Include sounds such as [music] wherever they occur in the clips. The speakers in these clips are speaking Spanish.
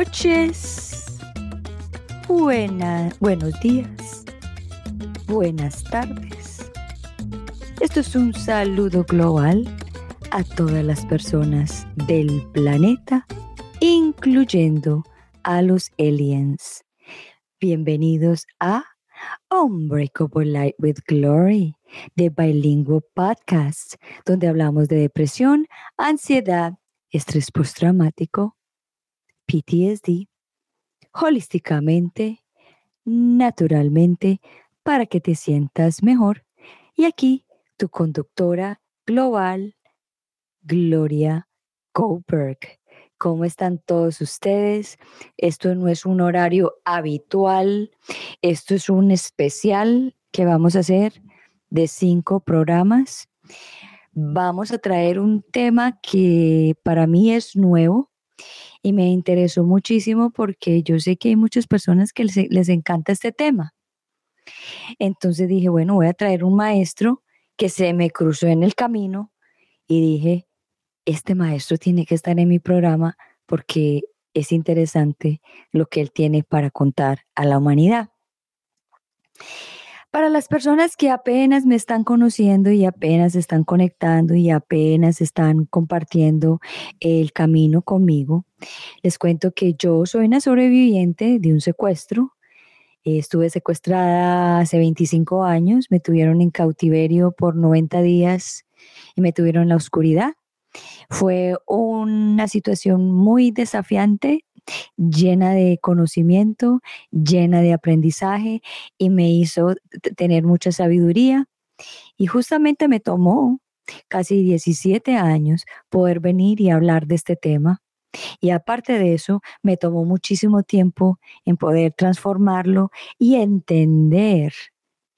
noches, buenos días, buenas tardes. Esto es un saludo global a todas las personas del planeta, incluyendo a los aliens. Bienvenidos a Unbreakable Light with Glory, de Bilingüe Podcast, donde hablamos de depresión, ansiedad, estrés postraumático, PTSD, holísticamente, naturalmente, para que te sientas mejor. Y aquí tu conductora global, Gloria Goldberg. ¿Cómo están todos ustedes? Esto no es un horario habitual, esto es un especial que vamos a hacer de cinco programas. Vamos a traer un tema que para mí es nuevo y me interesó muchísimo porque yo sé que hay muchas personas que les, les encanta este tema. Entonces dije, bueno, voy a traer un maestro que se me cruzó en el camino y dije, este maestro tiene que estar en mi programa porque es interesante lo que él tiene para contar a la humanidad. Para las personas que apenas me están conociendo y apenas están conectando y apenas están compartiendo el camino conmigo, les cuento que yo soy una sobreviviente de un secuestro. Estuve secuestrada hace 25 años, me tuvieron en cautiverio por 90 días y me tuvieron en la oscuridad. Fue una situación muy desafiante, llena de conocimiento, llena de aprendizaje y me hizo tener mucha sabiduría. Y justamente me tomó casi 17 años poder venir y hablar de este tema. Y aparte de eso, me tomó muchísimo tiempo en poder transformarlo y entender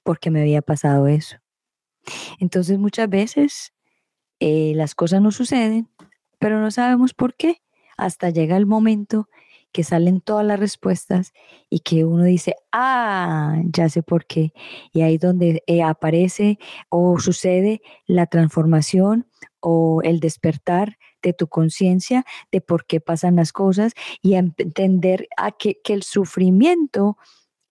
por qué me había pasado eso. Entonces muchas veces eh, las cosas no suceden, pero no sabemos por qué. Hasta llega el momento que salen todas las respuestas y que uno dice, ah, ya sé por qué. Y ahí donde eh, aparece o sucede la transformación o el despertar de tu conciencia de por qué pasan las cosas y entender a que, que el sufrimiento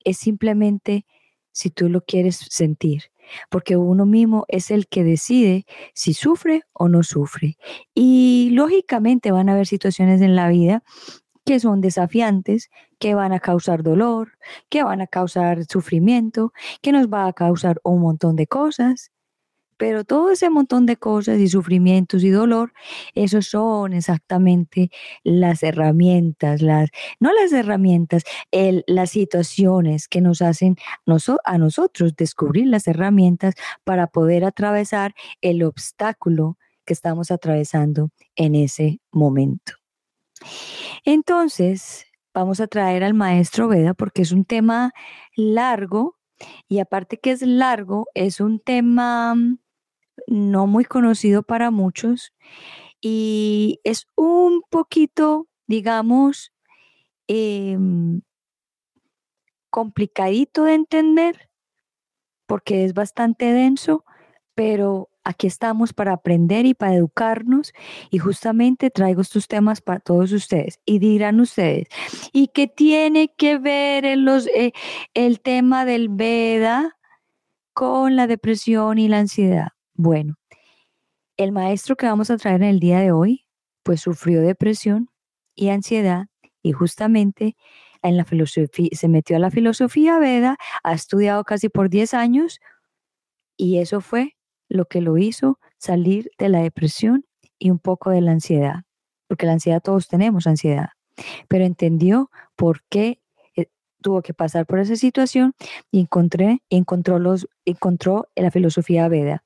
es simplemente si tú lo quieres sentir porque uno mismo es el que decide si sufre o no sufre. Y lógicamente van a haber situaciones en la vida que son desafiantes, que van a causar dolor, que van a causar sufrimiento, que nos va a causar un montón de cosas. Pero todo ese montón de cosas y sufrimientos y dolor, esos son exactamente las herramientas, las, no las herramientas, las situaciones que nos hacen a nosotros descubrir las herramientas para poder atravesar el obstáculo que estamos atravesando en ese momento. Entonces, vamos a traer al maestro Veda porque es un tema largo y aparte que es largo, es un tema no muy conocido para muchos y es un poquito, digamos, em, complicadito de entender porque es bastante denso, pero aquí estamos para aprender y para educarnos y justamente traigo estos temas para todos ustedes y dirán ustedes, ¿y qué tiene que ver eh, el tema del Veda con la depresión y la ansiedad? Bueno, el maestro que vamos a traer en el día de hoy, pues sufrió depresión y ansiedad y justamente en la filosofía, se metió a la filosofía Veda, ha estudiado casi por 10 años y eso fue lo que lo hizo salir de la depresión y un poco de la ansiedad, porque la ansiedad todos tenemos ansiedad, pero entendió por qué tuvo que pasar por esa situación y encontré, encontró, los, encontró la filosofía Veda.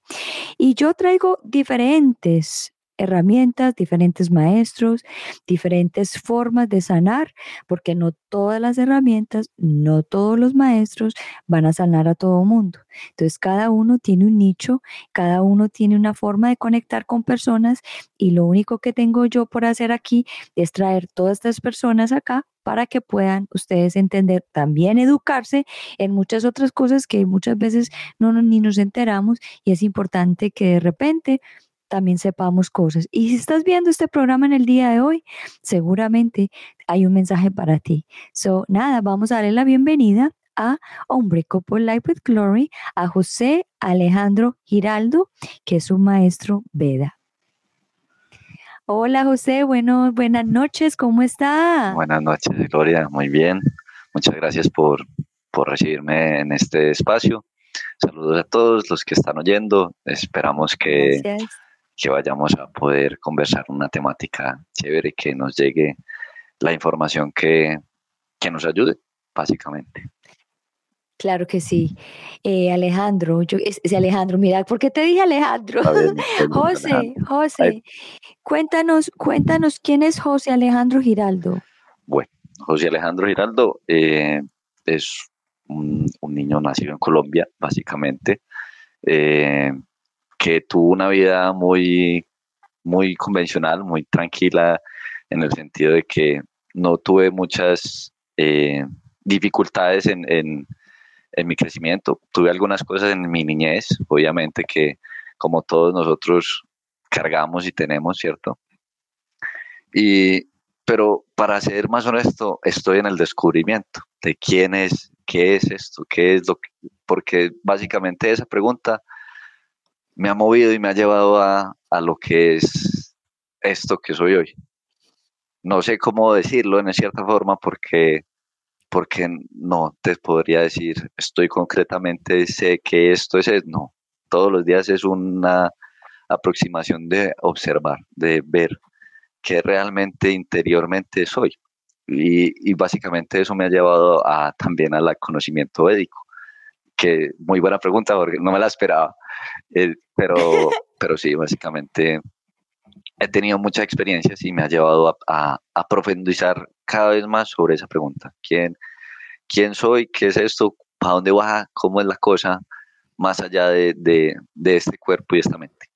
Y yo traigo diferentes herramientas, diferentes maestros, diferentes formas de sanar, porque no todas las herramientas, no todos los maestros van a sanar a todo mundo. Entonces, cada uno tiene un nicho, cada uno tiene una forma de conectar con personas y lo único que tengo yo por hacer aquí es traer todas estas personas acá para que puedan ustedes entender, también educarse en muchas otras cosas que muchas veces no, ni nos enteramos y es importante que de repente también sepamos cosas. Y si estás viendo este programa en el día de hoy, seguramente hay un mensaje para ti. So, nada, vamos a darle la bienvenida a Hombre Copo Life with Glory, a José Alejandro Giraldo, que es un maestro Veda. Hola José, bueno, buenas noches, ¿cómo está? Buenas noches, Gloria, muy bien. Muchas gracias por, por recibirme en este espacio. Saludos a todos los que están oyendo. Esperamos que, que vayamos a poder conversar una temática chévere, que nos llegue la información que, que nos ayude, básicamente. Claro que sí. Eh, Alejandro, yo, es, Alejandro, mira, ¿por qué te dije Alejandro? [laughs] José, José, cuéntanos, cuéntanos quién es José Alejandro Giraldo. Bueno, José Alejandro Giraldo eh, es un, niño nacido en Colombia, básicamente, eh, que tuvo una vida muy, muy convencional, muy tranquila, en el sentido de que no tuve muchas dificultades en en mi crecimiento. Tuve algunas cosas en mi niñez, obviamente, que como todos nosotros cargamos y tenemos, ¿cierto? Y, pero para ser más honesto, estoy en el descubrimiento de quién es, qué es esto, qué es lo que, porque básicamente esa pregunta me ha movido y me ha llevado a, a lo que es esto que soy hoy. No sé cómo decirlo en cierta forma porque porque no te podría decir, estoy concretamente, sé que esto es, no, todos los días es una aproximación de observar, de ver qué realmente interiormente soy. Y, básicamente eso me ha llevado a, también al conocimiento védico, que muy buena pregunta porque no me la esperaba, eh, pero, [laughs] pero sí, básicamente he tenido muchas experiencias y me ha llevado a, profundizar cada vez más sobre esa pregunta. ¿Quién, quién soy? ¿Qué es esto? ¿Para dónde va? ¿Cómo es la cosa? Más allá de, de este cuerpo y esta mente.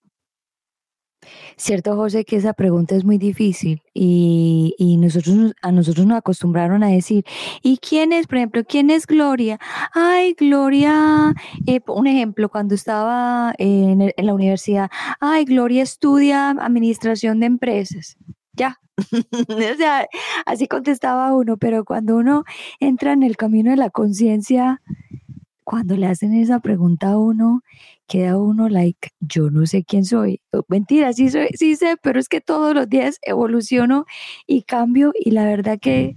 Cierto, José, que esa pregunta es muy difícil y, y, nosotros a nosotros nos acostumbraron a decir, ¿y quién es, por ejemplo, quién es Gloria? Ay, Gloria, eh, un ejemplo, cuando estaba en, en la universidad, ay, Gloria estudia administración de empresas. Ya, [laughs] o sea, así contestaba uno, pero cuando uno entra en el camino de la conciencia, cuando le hacen esa pregunta a uno, queda uno like, yo no sé quién soy. Mentira, sí, soy, sí sé, pero es que todos los días evoluciono y cambio y la verdad que,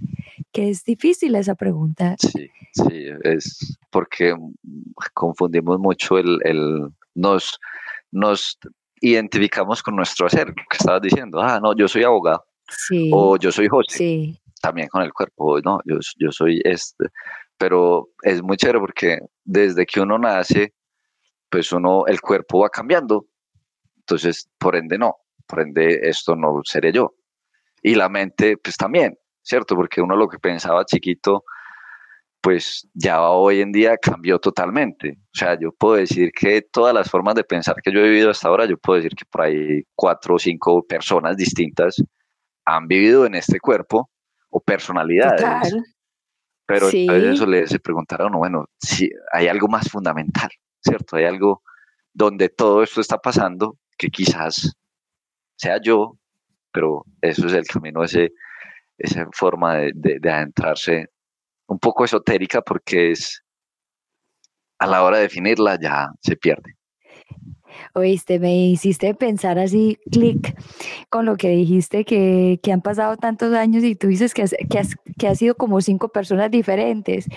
que es difícil esa pregunta. Sí, sí, es porque confundimos mucho el, el nos, nos identificamos con nuestro hacer, que estabas diciendo, ah, no, yo soy abogado, sí, o yo soy José, sí. también con el cuerpo, no, yo, yo soy este, pero es muy chévere porque desde que uno nace, pues uno, el cuerpo va cambiando. Entonces, por ende no, por ende esto no seré yo. Y la mente, pues también, ¿cierto? Porque uno lo que pensaba chiquito, pues ya hoy en día cambió totalmente. O sea, yo puedo decir que todas las formas de pensar que yo he vivido hasta ahora, yo puedo decir que por ahí cuatro o cinco personas distintas han vivido en este cuerpo o personalidades. Pero sí. eso le se preguntará a uno, bueno, si hay algo más fundamental. ¿Cierto? Hay algo donde todo esto está pasando que quizás sea yo, pero eso es el camino, ese, esa forma de, de, adentrarse un poco esotérica porque es a la hora de definirla ya se pierde. Oíste, me hiciste pensar así, clic, con lo que dijiste, que, que, han pasado tantos años y tú dices que has, que, has, que has sido como cinco personas diferentes.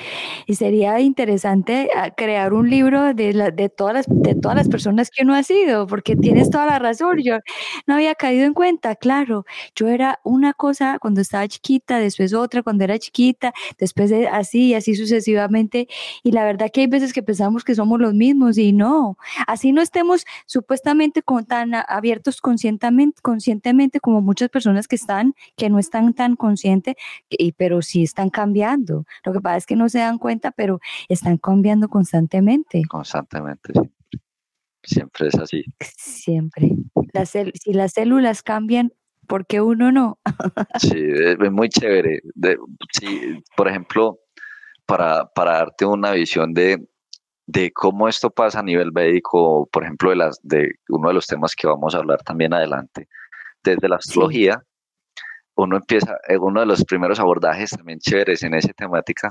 Y sería interesante ah, crear un libro de, la, de, todas las, de todas las personas que uno ha sido, porque tienes toda la razón. Yo no había caído en cuenta, claro, yo era una cosa cuando estaba chiquita, después otra cuando era chiquita, después así y así sucesivamente. Y la verdad que hay veces que pensamos que somos los mismos y no, así no estemos supuestamente con, tan abiertos conscientemente, conscientemente como muchas personas que están, que no están tan conscientes, y, pero sí están cambiando. Lo que pasa es que no se dan cuenta, pero están cambiando constantemente. Constantemente, siempre. Siempre es así. Siempre. si las células cambian, ¿por qué uno no? [laughs] sí, es muy chévere. De, sí, por ejemplo, para, para darte una visión de, de cómo esto pasa a nivel médico, por ejemplo, de, las, de uno de los temas que vamos a hablar también adelante, desde la astrología, uno empieza, eh, uno de los primeros abordajes también chéveres en esa temática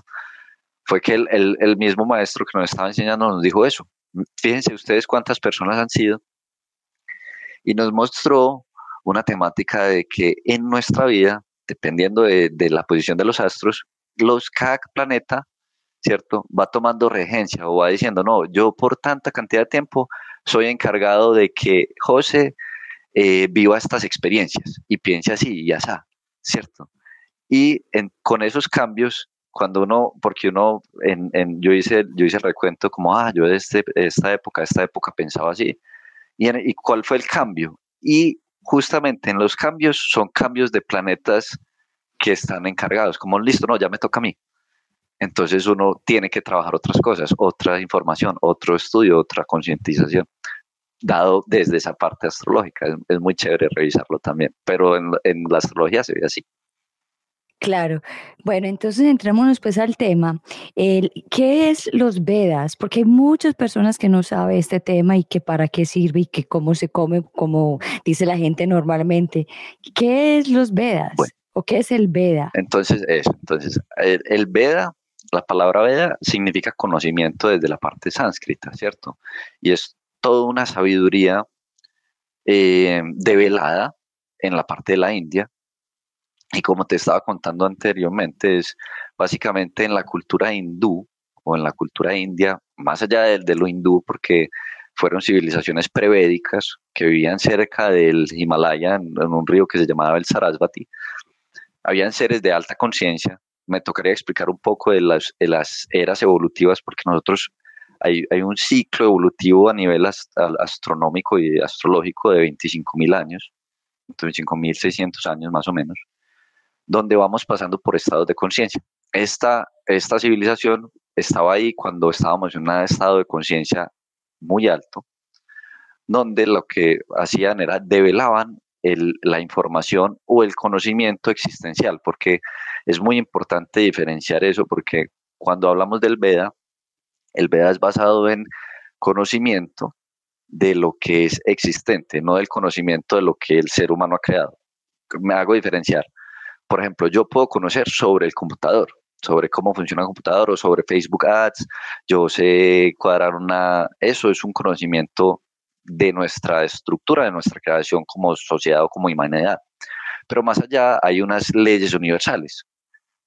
fue que el, el, el mismo maestro que nos estaba enseñando nos dijo eso. Fíjense ustedes cuántas personas han sido y nos mostró una temática de que en nuestra vida, dependiendo de, de la posición de los astros, los, cada planeta ¿cierto? Va tomando regencia o va diciendo, no, yo por tanta cantidad de tiempo soy encargado de que José eh, viva estas experiencias y piense así y está, ¿cierto? Y con esos cambios, cuando uno, porque uno, en, yo, hice, yo hice el recuento como, ah, yo de este, esta época, esta época pensaba así. Y, ¿Y cuál fue el cambio? Y justamente en los cambios son cambios de planetas que están encargados, como listo, no, ya me toca a mí. Entonces uno tiene que trabajar otras cosas, otra información, otro estudio, otra concientización, dado desde esa parte astrológica. Es, muy chévere revisarlo también, pero en, la astrología se ve así. Claro. Bueno, entonces entrémonos pues al tema. El, ¿Qué es los Vedas? Porque hay muchas personas que no saben este tema y que para qué sirve y que cómo se come, como dice la gente normalmente. ¿Qué es los Vedas? ¿O qué es el Veda? Entonces, eso. Entonces, el Veda la palabra Veda significa conocimiento desde la parte sánscrita, ¿cierto? Y es toda una sabiduría eh, develada en la parte de la India. Y como te estaba contando anteriormente, es básicamente en la cultura hindú o en la cultura india, más allá de, lo hindú, porque fueron civilizaciones prevédicas que vivían cerca del Himalaya, en, en, un río que se llamaba el Sarasvati. Habían seres de alta conciencia me tocaría explicar un poco de las, eras evolutivas, porque nosotros hay, hay, un ciclo evolutivo a nivel astronómico y astrológico de 25.000 años, 25.600 años más o menos, donde vamos pasando por estados de conciencia. Esta, esta civilización estaba ahí cuando estábamos en un estado de conciencia muy alto, donde lo que hacían era develaban la información o el conocimiento existencial, porque es muy importante diferenciar eso, porque cuando hablamos del Veda, el Veda es basado en conocimiento de lo que es existente, no del conocimiento de lo que el ser humano ha creado. Me hago diferenciar. Por ejemplo, yo puedo conocer sobre el computador, sobre cómo funciona el computador o sobre Facebook Ads, yo sé cuadrar una, eso es un conocimiento de nuestra estructura, de nuestra creación como sociedad o como humanidad. Pero más allá hay unas leyes universales,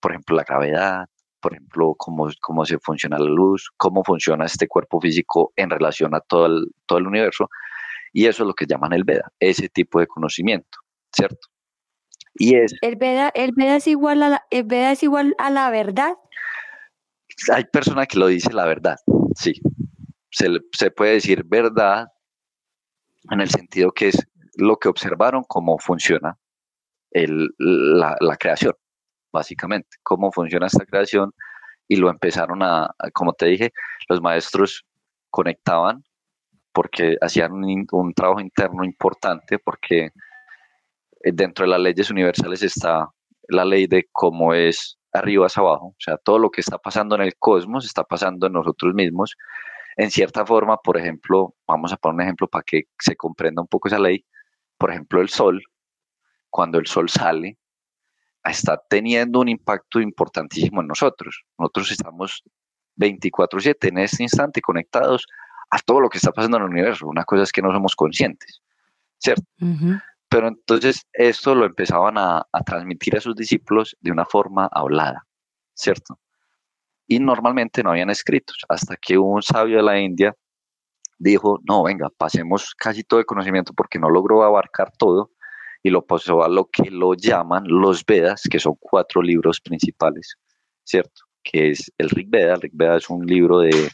por ejemplo, la gravedad, por ejemplo, cómo, cómo se funciona la luz, cómo funciona este cuerpo físico en relación a todo el, todo el universo. Y eso es lo que llaman el Veda, ese tipo de conocimiento, ¿cierto? Y es... ¿El Veda, el Veda, es, igual a la, el Veda es igual a la verdad? Hay personas que lo dicen la verdad, sí. Se, se puede decir verdad en el sentido que es lo que observaron, cómo funciona la, creación, básicamente, cómo funciona esta creación y lo empezaron a, como te dije, los maestros conectaban porque hacían un, un trabajo interno importante porque eh, dentro de las leyes universales está la ley de cómo es arriba hacia abajo, o sea, todo lo que está pasando en el cosmos está pasando en nosotros mismos en cierta forma, por ejemplo, vamos a poner un ejemplo para que se comprenda un poco esa ley, por ejemplo, el sol, cuando el sol sale, está teniendo un impacto importantísimo en nosotros. Nosotros estamos 24/7 en este instante conectados a todo lo que está pasando en el universo. Una cosa es que no somos conscientes, ¿cierto? Pero entonces esto lo empezaban a, a, transmitir a sus discípulos de una forma hablada, ¿cierto? Y normalmente no habían escritos, hasta que un sabio de la India dijo, no, venga, pasemos casi todo el conocimiento porque no logró abarcar todo y lo pasó a lo que lo llaman los Vedas, que son cuatro libros principales, ¿cierto? Que es el Rig Veda, el Rig Veda es un libro de,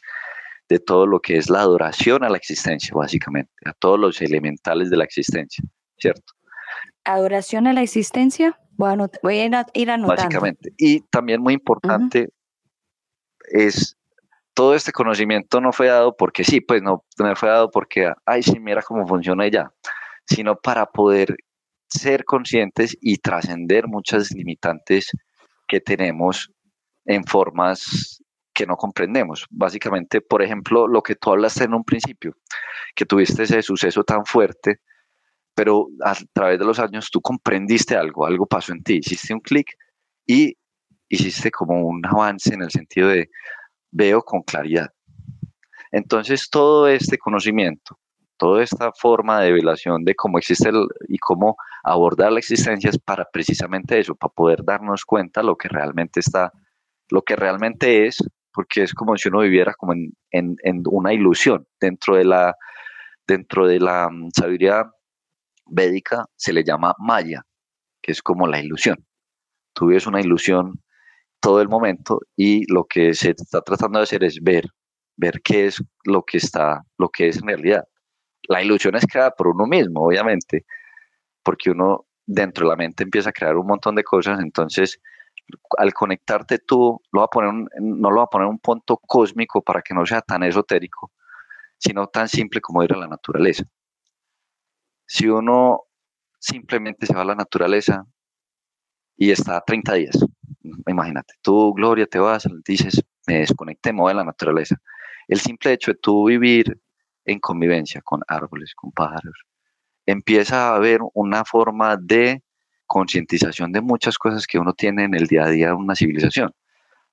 de todo lo que es la adoración a la existencia, básicamente, a todos los elementales de la existencia, ¿cierto? Adoración a la existencia, bueno, voy a ir anotando. Básicamente. Y también muy importante, es todo este conocimiento no fue dado porque sí, pues no me fue dado porque, ay, sí, mira cómo funciona ya, sino para poder ser conscientes y trascender muchas limitantes que tenemos en formas que no comprendemos. Básicamente, por ejemplo, lo que tú hablaste en un principio, que tuviste ese suceso tan fuerte, pero a través de los años tú comprendiste algo, algo pasó en ti, hiciste un clic y hiciste como un avance en el sentido de veo con claridad. Entonces, todo este conocimiento, toda esta forma de revelación de cómo existe y cómo abordar la existencia es para precisamente eso, para poder darnos cuenta lo que realmente está, lo que realmente es, porque es como si uno viviera como en, en, una ilusión. Dentro de la, dentro de la mm, sabiduría védica se le llama maya, que es como la ilusión. Tú vives una ilusión todo el momento y lo que se está tratando de hacer es ver, ver qué es lo que está, lo que es en realidad. La ilusión es creada por uno mismo, obviamente, porque uno dentro de la mente empieza a crear un montón de cosas, entonces al conectarte tú lo va a poner no lo va a poner un punto cósmico para que no sea tan esotérico, sino tan simple como ir a la naturaleza. Si uno simplemente se va a la naturaleza y está 30 días, imagínate, tú, Gloria, te vas, dices, me desconecté, me voy a la naturaleza. El simple hecho de tú vivir en convivencia con árboles, con pájaros, empieza a haber una forma de concientización de muchas cosas que uno tiene en el día a día de una civilización.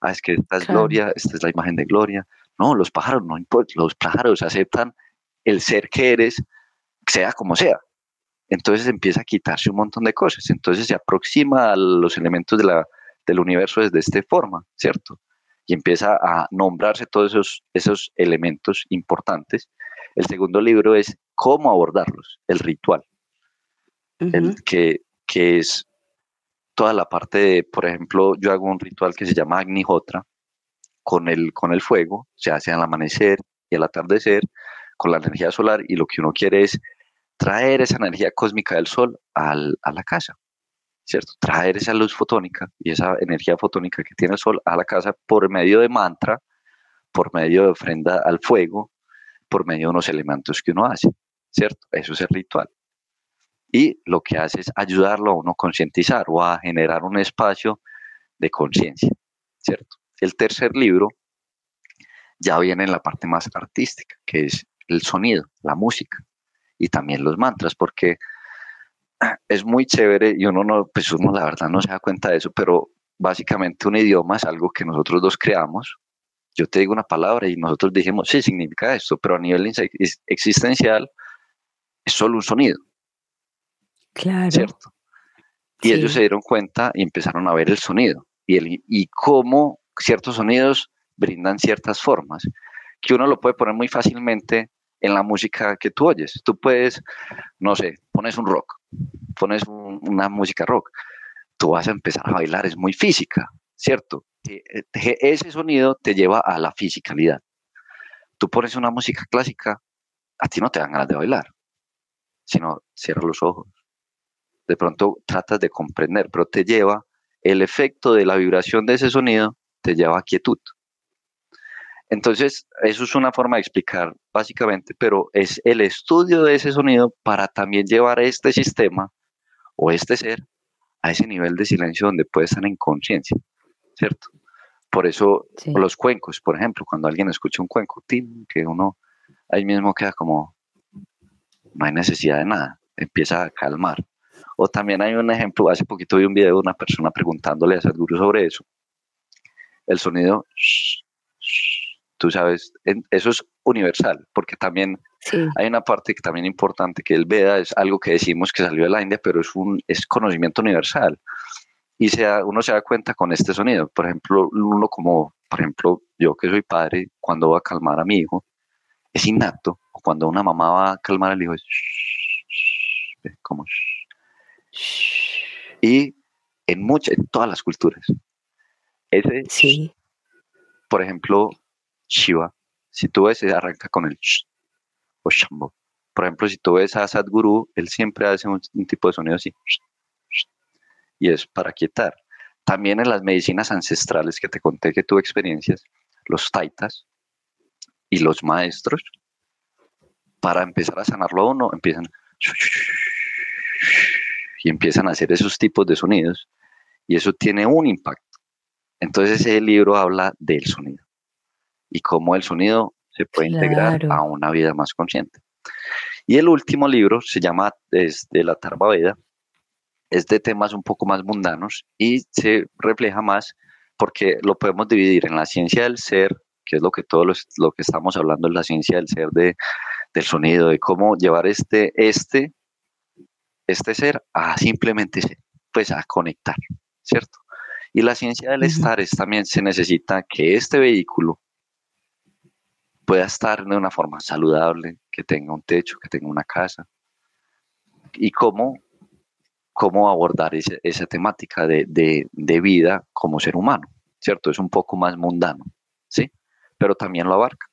Ah, es que esta es Gloria, esta es la imagen de Gloria. No, los pájaros no importa, los pájaros aceptan el ser que eres, sea como sea. Entonces empieza a quitarse un montón de cosas. Entonces se aproxima a los elementos de la, del universo desde esta forma, ¿cierto? Y empieza a nombrarse todos esos, esos elementos importantes. El segundo libro es cómo abordarlos, el ritual, el que, que es toda la parte de, por ejemplo, yo hago un ritual que se llama Agnihotra, con el, con el fuego, se hace al amanecer y al atardecer, con la energía solar, y lo que uno quiere es traer esa energía cósmica del sol al, a la casa, ¿cierto? Traer esa luz fotónica y esa energía fotónica que tiene el sol a la casa por medio de mantra, por medio de ofrenda al fuego, por medio de unos elementos que uno hace. ¿cierto? Eso es el ritual. Y lo que hace es ayudarlo a uno a concientizar o a generar un espacio de conciencia, ¿cierto? El tercer libro ya viene en la parte más artística, que es el sonido, la música y también los mantras, porque es muy chévere y uno no, pues uno la verdad no se da cuenta de eso, pero básicamente un idioma es algo que nosotros dos creamos. Yo te digo una palabra y nosotros dijimos, sí, significa esto, pero a nivel existencial es solo un sonido. Claro. ¿Cierto? Y ellos se dieron cuenta y empezaron a ver el sonido y, el, y cómo ciertos sonidos brindan ciertas formas, que uno lo puede poner muy fácilmente en la música que tú oyes. Tú puedes, no sé, pones un rock, pones una música rock, tú vas a empezar a bailar, es muy física, ¿cierto? Eh, ese sonido te lleva a la fisicalidad. Tú pones una música clásica, a ti no te dan ganas de bailar, sino cierra los ojos. De pronto tratas de comprender, pero te lleva el efecto de la vibración de ese sonido, te lleva a quietud. Entonces, eso es una forma de explicar básicamente, pero es el estudio de ese sonido para también llevar este sistema o este ser a ese nivel de silencio donde puede estar en conciencia, ¿cierto? Por eso los cuencos, por ejemplo, cuando alguien escucha un cuenco, que uno ahí mismo queda como, no hay necesidad de nada, empieza a calmar. O también hay un ejemplo, hace poquito vi un video de una persona preguntándole a Sadhguru sobre eso. El sonido, tú sabes, eso es universal, porque también hay una parte que también importante, que el Veda es algo que decimos que salió de la India, pero es un es conocimiento universal. Y se uno se da cuenta con este sonido. Por ejemplo, uno como, por ejemplo, yo que soy padre, cuando voy a calmar a mi hijo, es innato. Cuando una mamá va a calmar al hijo, es como y en muchas, en todas las culturas. Ese, sí. por ejemplo, Shiva, si tú ves, arranca con el sh o Shambho. Por ejemplo, si tú ves a Sadhguru, él siempre hace un, tipo de sonido así. Y es para quietar. También en las medicinas ancestrales que te conté que tuve experiencias, los taitas, y los maestros, para empezar a sanarlo a uno, empiezan y empiezan a hacer esos tipos de sonidos y eso tiene un impacto. Entonces ese libro habla del sonido, y cómo el sonido se puede integrar a una vida más consciente. Y el último libro se llama es de la Tarva Veda, es de temas un poco más mundanos y se refleja más porque lo podemos dividir en la ciencia del ser, que es lo que todos lo que estamos hablando es la ciencia del ser de, del sonido, de cómo llevar este, este, este ser a simplemente ser, pues a conectar, ¿cierto? Y la ciencia del estar es también se necesita que este vehículo pueda estar de una forma saludable, que tenga un techo, que tenga una casa. Y cómo, cómo abordar esa temática de, de, vida como ser humano, ¿cierto? Es un poco más mundano, ¿sí? Pero también lo abarca,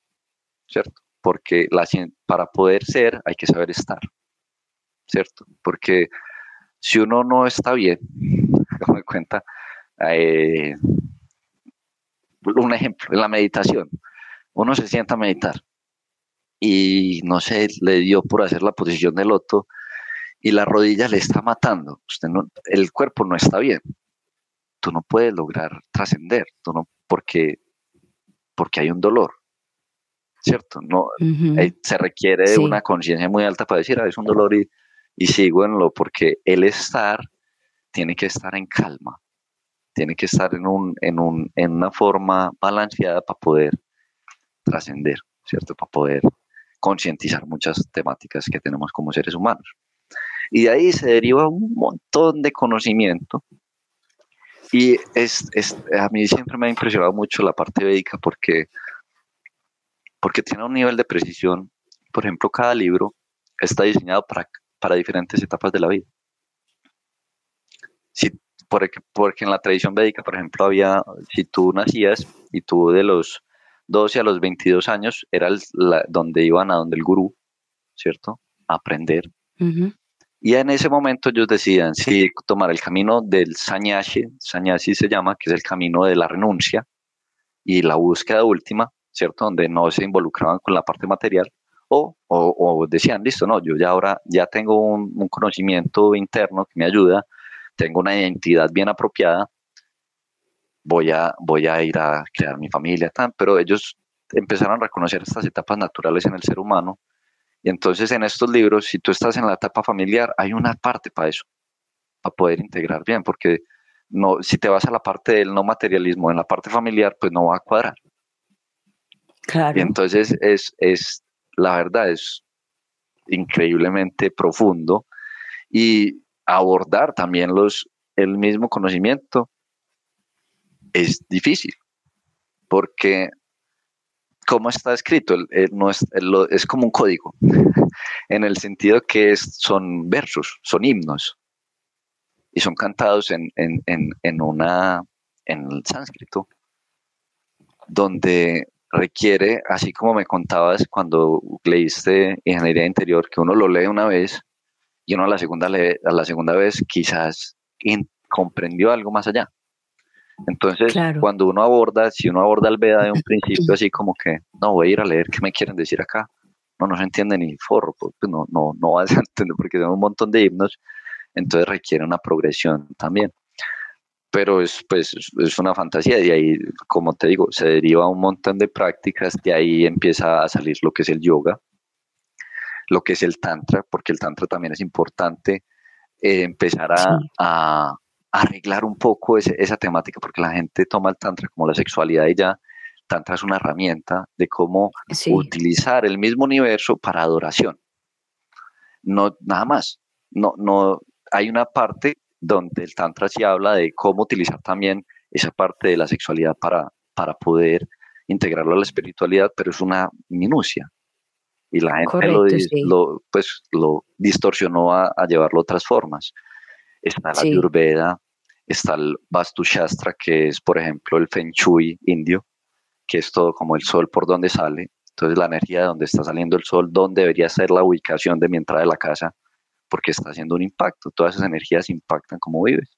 ¿cierto? Porque la, para poder ser hay que saber estar, ¿cierto? Porque si uno no está bien, [laughs] como cuenta, eh, un ejemplo, en la meditación, uno se sienta a meditar y no sé, le dio por hacer la posición del loto y la rodilla le está matando. Usted no, el cuerpo no está bien. Tú no puedes lograr trascender, tú no, porque, porque hay un dolor, ¿cierto? No, se requiere de una conciencia muy alta para decir, ah, es un dolor y, y sigo en lo, porque el estar tiene que estar en calma, tiene que estar en, un, en, un, en una forma balanceada para poder trascender, ¿cierto? Para poder concientizar muchas temáticas que tenemos como seres humanos. Y de ahí se deriva un montón de conocimiento. Y es, a mí siempre me ha impresionado mucho la parte védica porque, porque tiene un nivel de precisión. Por ejemplo, cada libro está diseñado para, para diferentes etapas de la vida. Si, porque, porque en la tradición védica, por ejemplo, había, si tú nacías y tú de los 12 a los 22 años era donde iban a donde el gurú, ¿cierto? A aprender. Y en ese momento ellos decían si tomar el camino del sannyasi, sannyasi se llama, que es el camino de la renuncia y la búsqueda última, ¿cierto? Donde no se involucraban con la parte material, o, o, decían, listo, no, yo ya ahora ya tengo un, un, conocimiento interno que me ayuda, tengo una identidad bien apropiada, voy a, voy a ir a crear mi familia, tan, pero ellos empezaron a reconocer estas etapas naturales en el ser humano. Y entonces en estos libros, si tú estás en la etapa familiar, hay una parte para eso, para poder integrar bien, porque no, si te vas a la parte del no materialismo, en la parte familiar, pues no va a cuadrar. Claro. Y entonces es, es, la verdad, es increíblemente profundo y abordar también los, el mismo conocimiento es difícil, porque como está escrito, no es, es, como un código, [laughs] en el sentido que es, son versos, son himnos, y son cantados en, en, en, una, en el sánscrito, donde requiere, así como me contabas cuando leíste Ingeniería Interior, que uno lo lee una vez y uno a la segunda, a la segunda vez quizás comprendió algo más allá. Entonces, cuando uno aborda, si uno aborda el Veda de un principio así como que, no, voy a ir a leer qué me quieren decir acá, no, no se entiende ni forro, pues, pues no, no, no vas a [laughs] entender porque son un montón de himnos, entonces requiere una progresión también. Pero es, pues, es una fantasía, y ahí, como te digo, se deriva un montón de prácticas, de ahí empieza a salir lo que es el yoga, lo que es el tantra, porque el tantra también es importante eh, empezar a arreglar un poco esa temática, porque la gente toma el tantra como la sexualidad y ya tantra es una herramienta de cómo utilizar el mismo universo para adoración. No, nada más. No, no, hay una parte donde el tantra sí habla de cómo utilizar también esa parte de la sexualidad para, para poder integrarlo a la espiritualidad, pero es una minucia. Y la gente lo, pues, lo distorsionó a, a llevarlo a otras formas está la Ayurveda, está el Vastu Shastra, que es, por ejemplo, el Feng Shui indio, que es todo como el sol por donde sale. Entonces, la energía de donde está saliendo el sol, dónde debería ser la ubicación de mi entrada de la casa, porque está haciendo un impacto. Todas esas energías impactan cómo vives.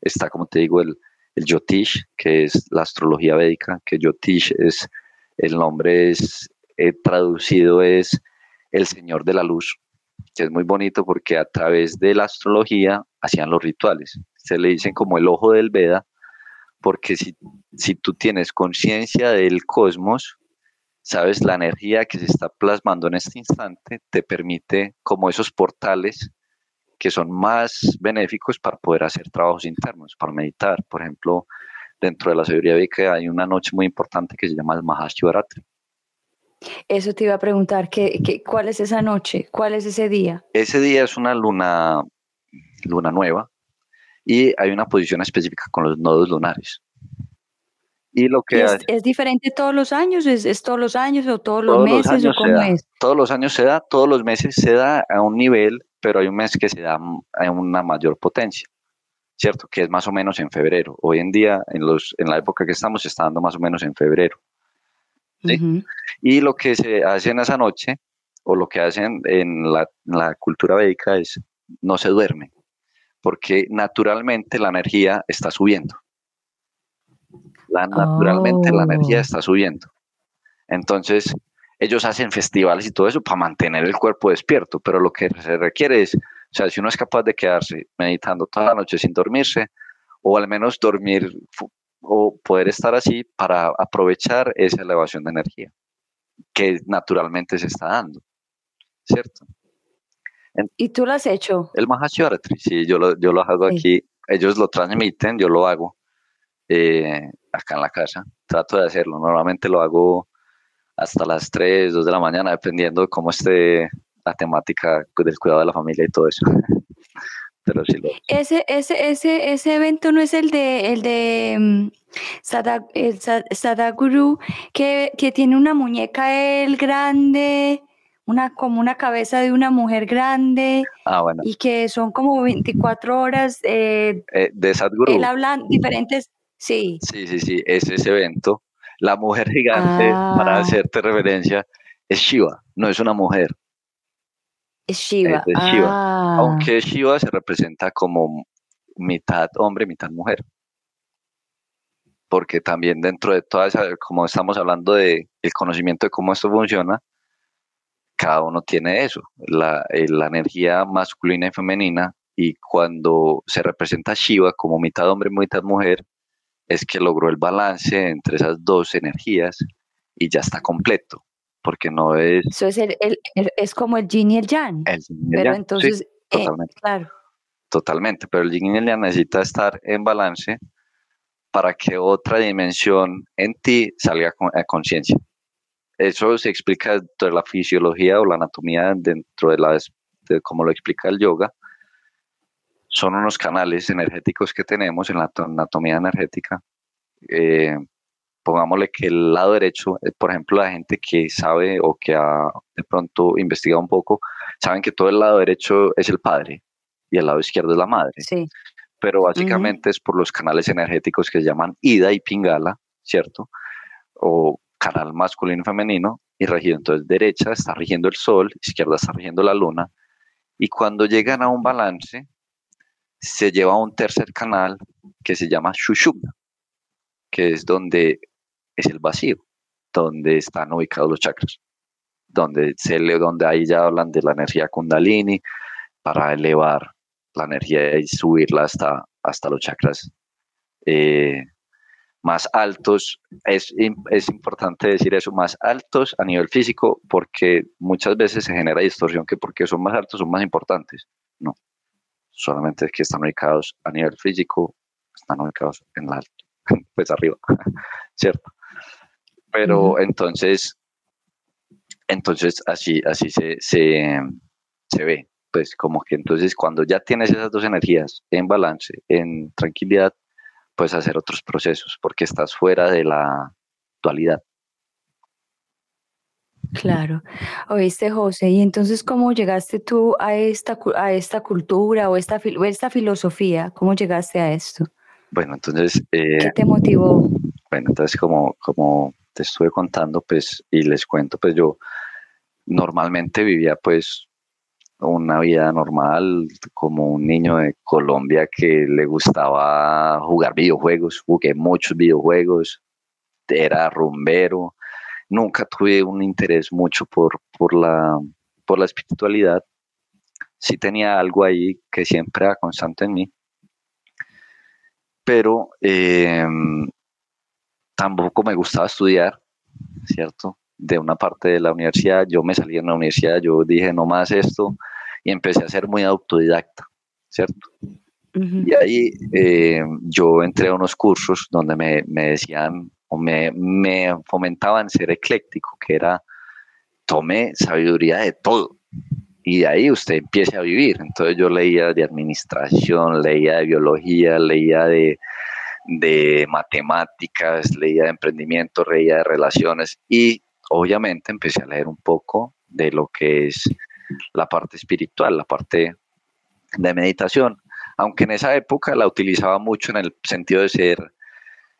Está, como te digo, el, el Yotish, que es la astrología védica, que Yotish es, el nombre es eh, traducido es el Señor de la Luz, que es muy bonito porque a través de la astrología hacían los rituales. Se le dicen como el ojo del Veda, porque si, si tú tienes conciencia del cosmos, ¿sabes? La energía que se está plasmando en este instante te permite como esos portales que son más benéficos para poder hacer trabajos internos, para meditar. Por ejemplo, dentro de la sabiduría védica hay una noche muy importante que se llama el Mahashivratri. Eso te iba a preguntar, ¿qué, qué, cuál es esa noche? ¿Cuál es ese día? Ese día es una luna, luna nueva y hay una posición específica con los nodos lunares. Y lo que es, diferente todos los años? ¿Es, todos los años o todos los meses? o cómo es? Todos los años se da, todos los meses se da a un nivel, pero hay un mes que se da a una mayor potencia, ¿cierto? Que es más o menos en febrero. Hoy en día, en, los, en la época que estamos, se está dando más o menos en febrero. Y lo que se hace en esa noche, o lo que hacen en la, en la cultura védica es no se duerme, porque naturalmente la energía está subiendo la, naturalmente la energía oh. está subiendo. Entonces, ellos hacen festivales y todo eso para mantener el cuerpo despierto, pero lo que se requiere es, o sea, si uno es capaz de quedarse meditando toda la noche sin dormirse, o al menos dormir o poder estar así para aprovechar esa elevación de energía que naturalmente se está dando, ¿cierto? ¿Y tú lo has hecho? El Mahashivratri, sí, yo lo, yo lo hago aquí, ellos lo transmiten, yo lo hago, eh, acá en la casa. Trato de hacerlo. Normalmente lo hago hasta las 3, 2 de la mañana, dependiendo de cómo esté la temática del cuidado de la familia y todo eso. [laughs] Pero sí lo... Ese, ese, ese, ese evento no es el de el de um, Sadaguru, que, que tiene una muñeca él grande, una, como una cabeza de una mujer grande. Ah, bueno. Y que son como 24 horas. Eh, eh, de Sadhguru. Él habla diferentes Sí. Sí, sí, sí, es ese evento. La mujer gigante, para ah. hacerte referencia, es Shiva, no es una mujer. Es Shiva. Es Shiva. Ah. Aunque Shiva se representa como mitad hombre, mitad mujer. Porque también dentro de toda esa, como estamos hablando de el conocimiento de cómo esto funciona, cada uno tiene eso, la, eh, la energía masculina y femenina, y cuando se representa Shiva como mitad hombre, mitad mujer, es que logró el balance entre esas dos energías y ya está completo, porque no es... Eso es, el, es como el yin y el yang. pero entonces, eh, totalmente. claro. Totalmente, pero el yin y el yang necesita estar en balance para que otra dimensión en ti salga a conciencia. Eso se explica dentro de la fisiología o la anatomía dentro de la, de como lo explica el yoga, son unos canales energéticos que tenemos en la anatomía energética. Eh, pongámosle que el lado derecho, eh, por ejemplo, la gente que sabe o que ha de pronto investigado un poco, saben que todo el lado derecho es el padre y el lado izquierdo es la madre. Sí. Pero básicamente es por los canales energéticos que se llaman Ida y Pingala, ¿cierto? O canal masculino y femenino, y regido. Entonces, derecha está rigiendo el sol, izquierda está rigiendo la luna, y cuando llegan a un balance, se lleva a un tercer canal que se llama Shushumna, que es donde es el vacío, donde están ubicados los chakras, donde, se donde ahí ya hablan de la energía kundalini para elevar la energía y subirla hasta, hasta los chakras eh, más altos. Es, es importante decir eso, más altos a nivel físico, porque muchas veces se genera distorsión que porque son más altos son más importantes. No, solamente que están ubicados a nivel físico, están ubicados en la alto, [laughs] pues arriba, [laughs] ¿cierto? Pero entonces, entonces así, así se, se, ve, pues como que entonces cuando ya tienes esas dos energías en balance, en tranquilidad, puedes hacer otros procesos porque estás fuera de la dualidad. Claro. Oíste, José, y entonces, ¿cómo llegaste tú a esta, a esta cultura o esta, esta filosofía? ¿Cómo llegaste a esto? Bueno, entonces... Eh, ¿Qué te motivó? Bueno, entonces, como, como te estuve contando, pues, y les cuento, pues yo normalmente vivía, pues, una vida normal, como un niño de Colombia que le gustaba jugar videojuegos, jugué muchos videojuegos, era rumbero, nunca tuve un interés mucho por, por, la, por la espiritualidad. Sí tenía algo ahí que siempre era constante en mí, pero em, tampoco me gustaba estudiar, ¿cierto? De una parte de la universidad, yo me salí en la universidad, yo dije no más esto y empecé a ser muy autodidacta, ¿cierto? Y ahí eh, yo entré a unos cursos donde me, me decían o me, me, fomentaban ser ecléctico, que era tome sabiduría de todo y de ahí usted empiece a vivir. Entonces yo leía de administración, leía de biología, leía de, de matemáticas, leía de emprendimiento, leía de relaciones y obviamente empecé a leer un poco de lo que es la parte espiritual, la parte de meditación, aunque en esa época la utilizaba mucho en el sentido de ser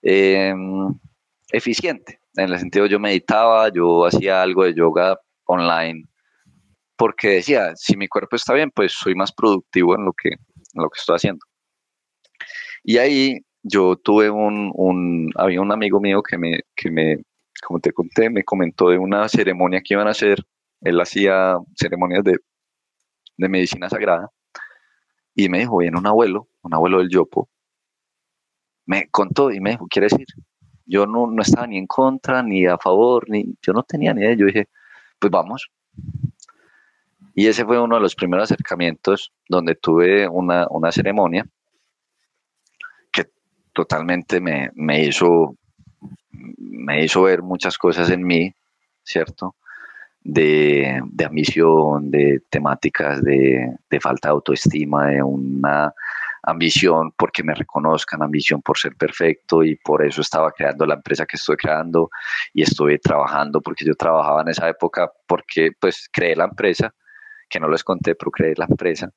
em, eficiente, en el sentido yo meditaba, yo hacía algo de yoga online, porque decía, si mi cuerpo está bien, pues soy más productivo en lo que, lo que estoy haciendo. Y ahí yo tuve un, un, había un amigo mío que me, que me, como te conté, me comentó de una ceremonia que iban a hacer él hacía ceremonias de, medicina sagrada y me dijo, viene un abuelo, un abuelo del Yopo, me contó y me dijo, ¿quieres ir? Yo no, no estaba ni en contra, ni a favor, ni yo no tenía ni idea. Yo dije, pues vamos. Y ese fue uno de los primeros acercamientos donde tuve una, ceremonia que totalmente me, me, hizo, me hizo ver muchas cosas en mí, ¿cierto? de, ambición, de temáticas de, falta de autoestima, de una ambición porque me reconozcan, ambición por ser perfecto y por eso estaba creando la empresa que estoy creando y estuve trabajando porque yo trabajaba en esa época porque pues creé la empresa, que no les conté, pero creé la empresa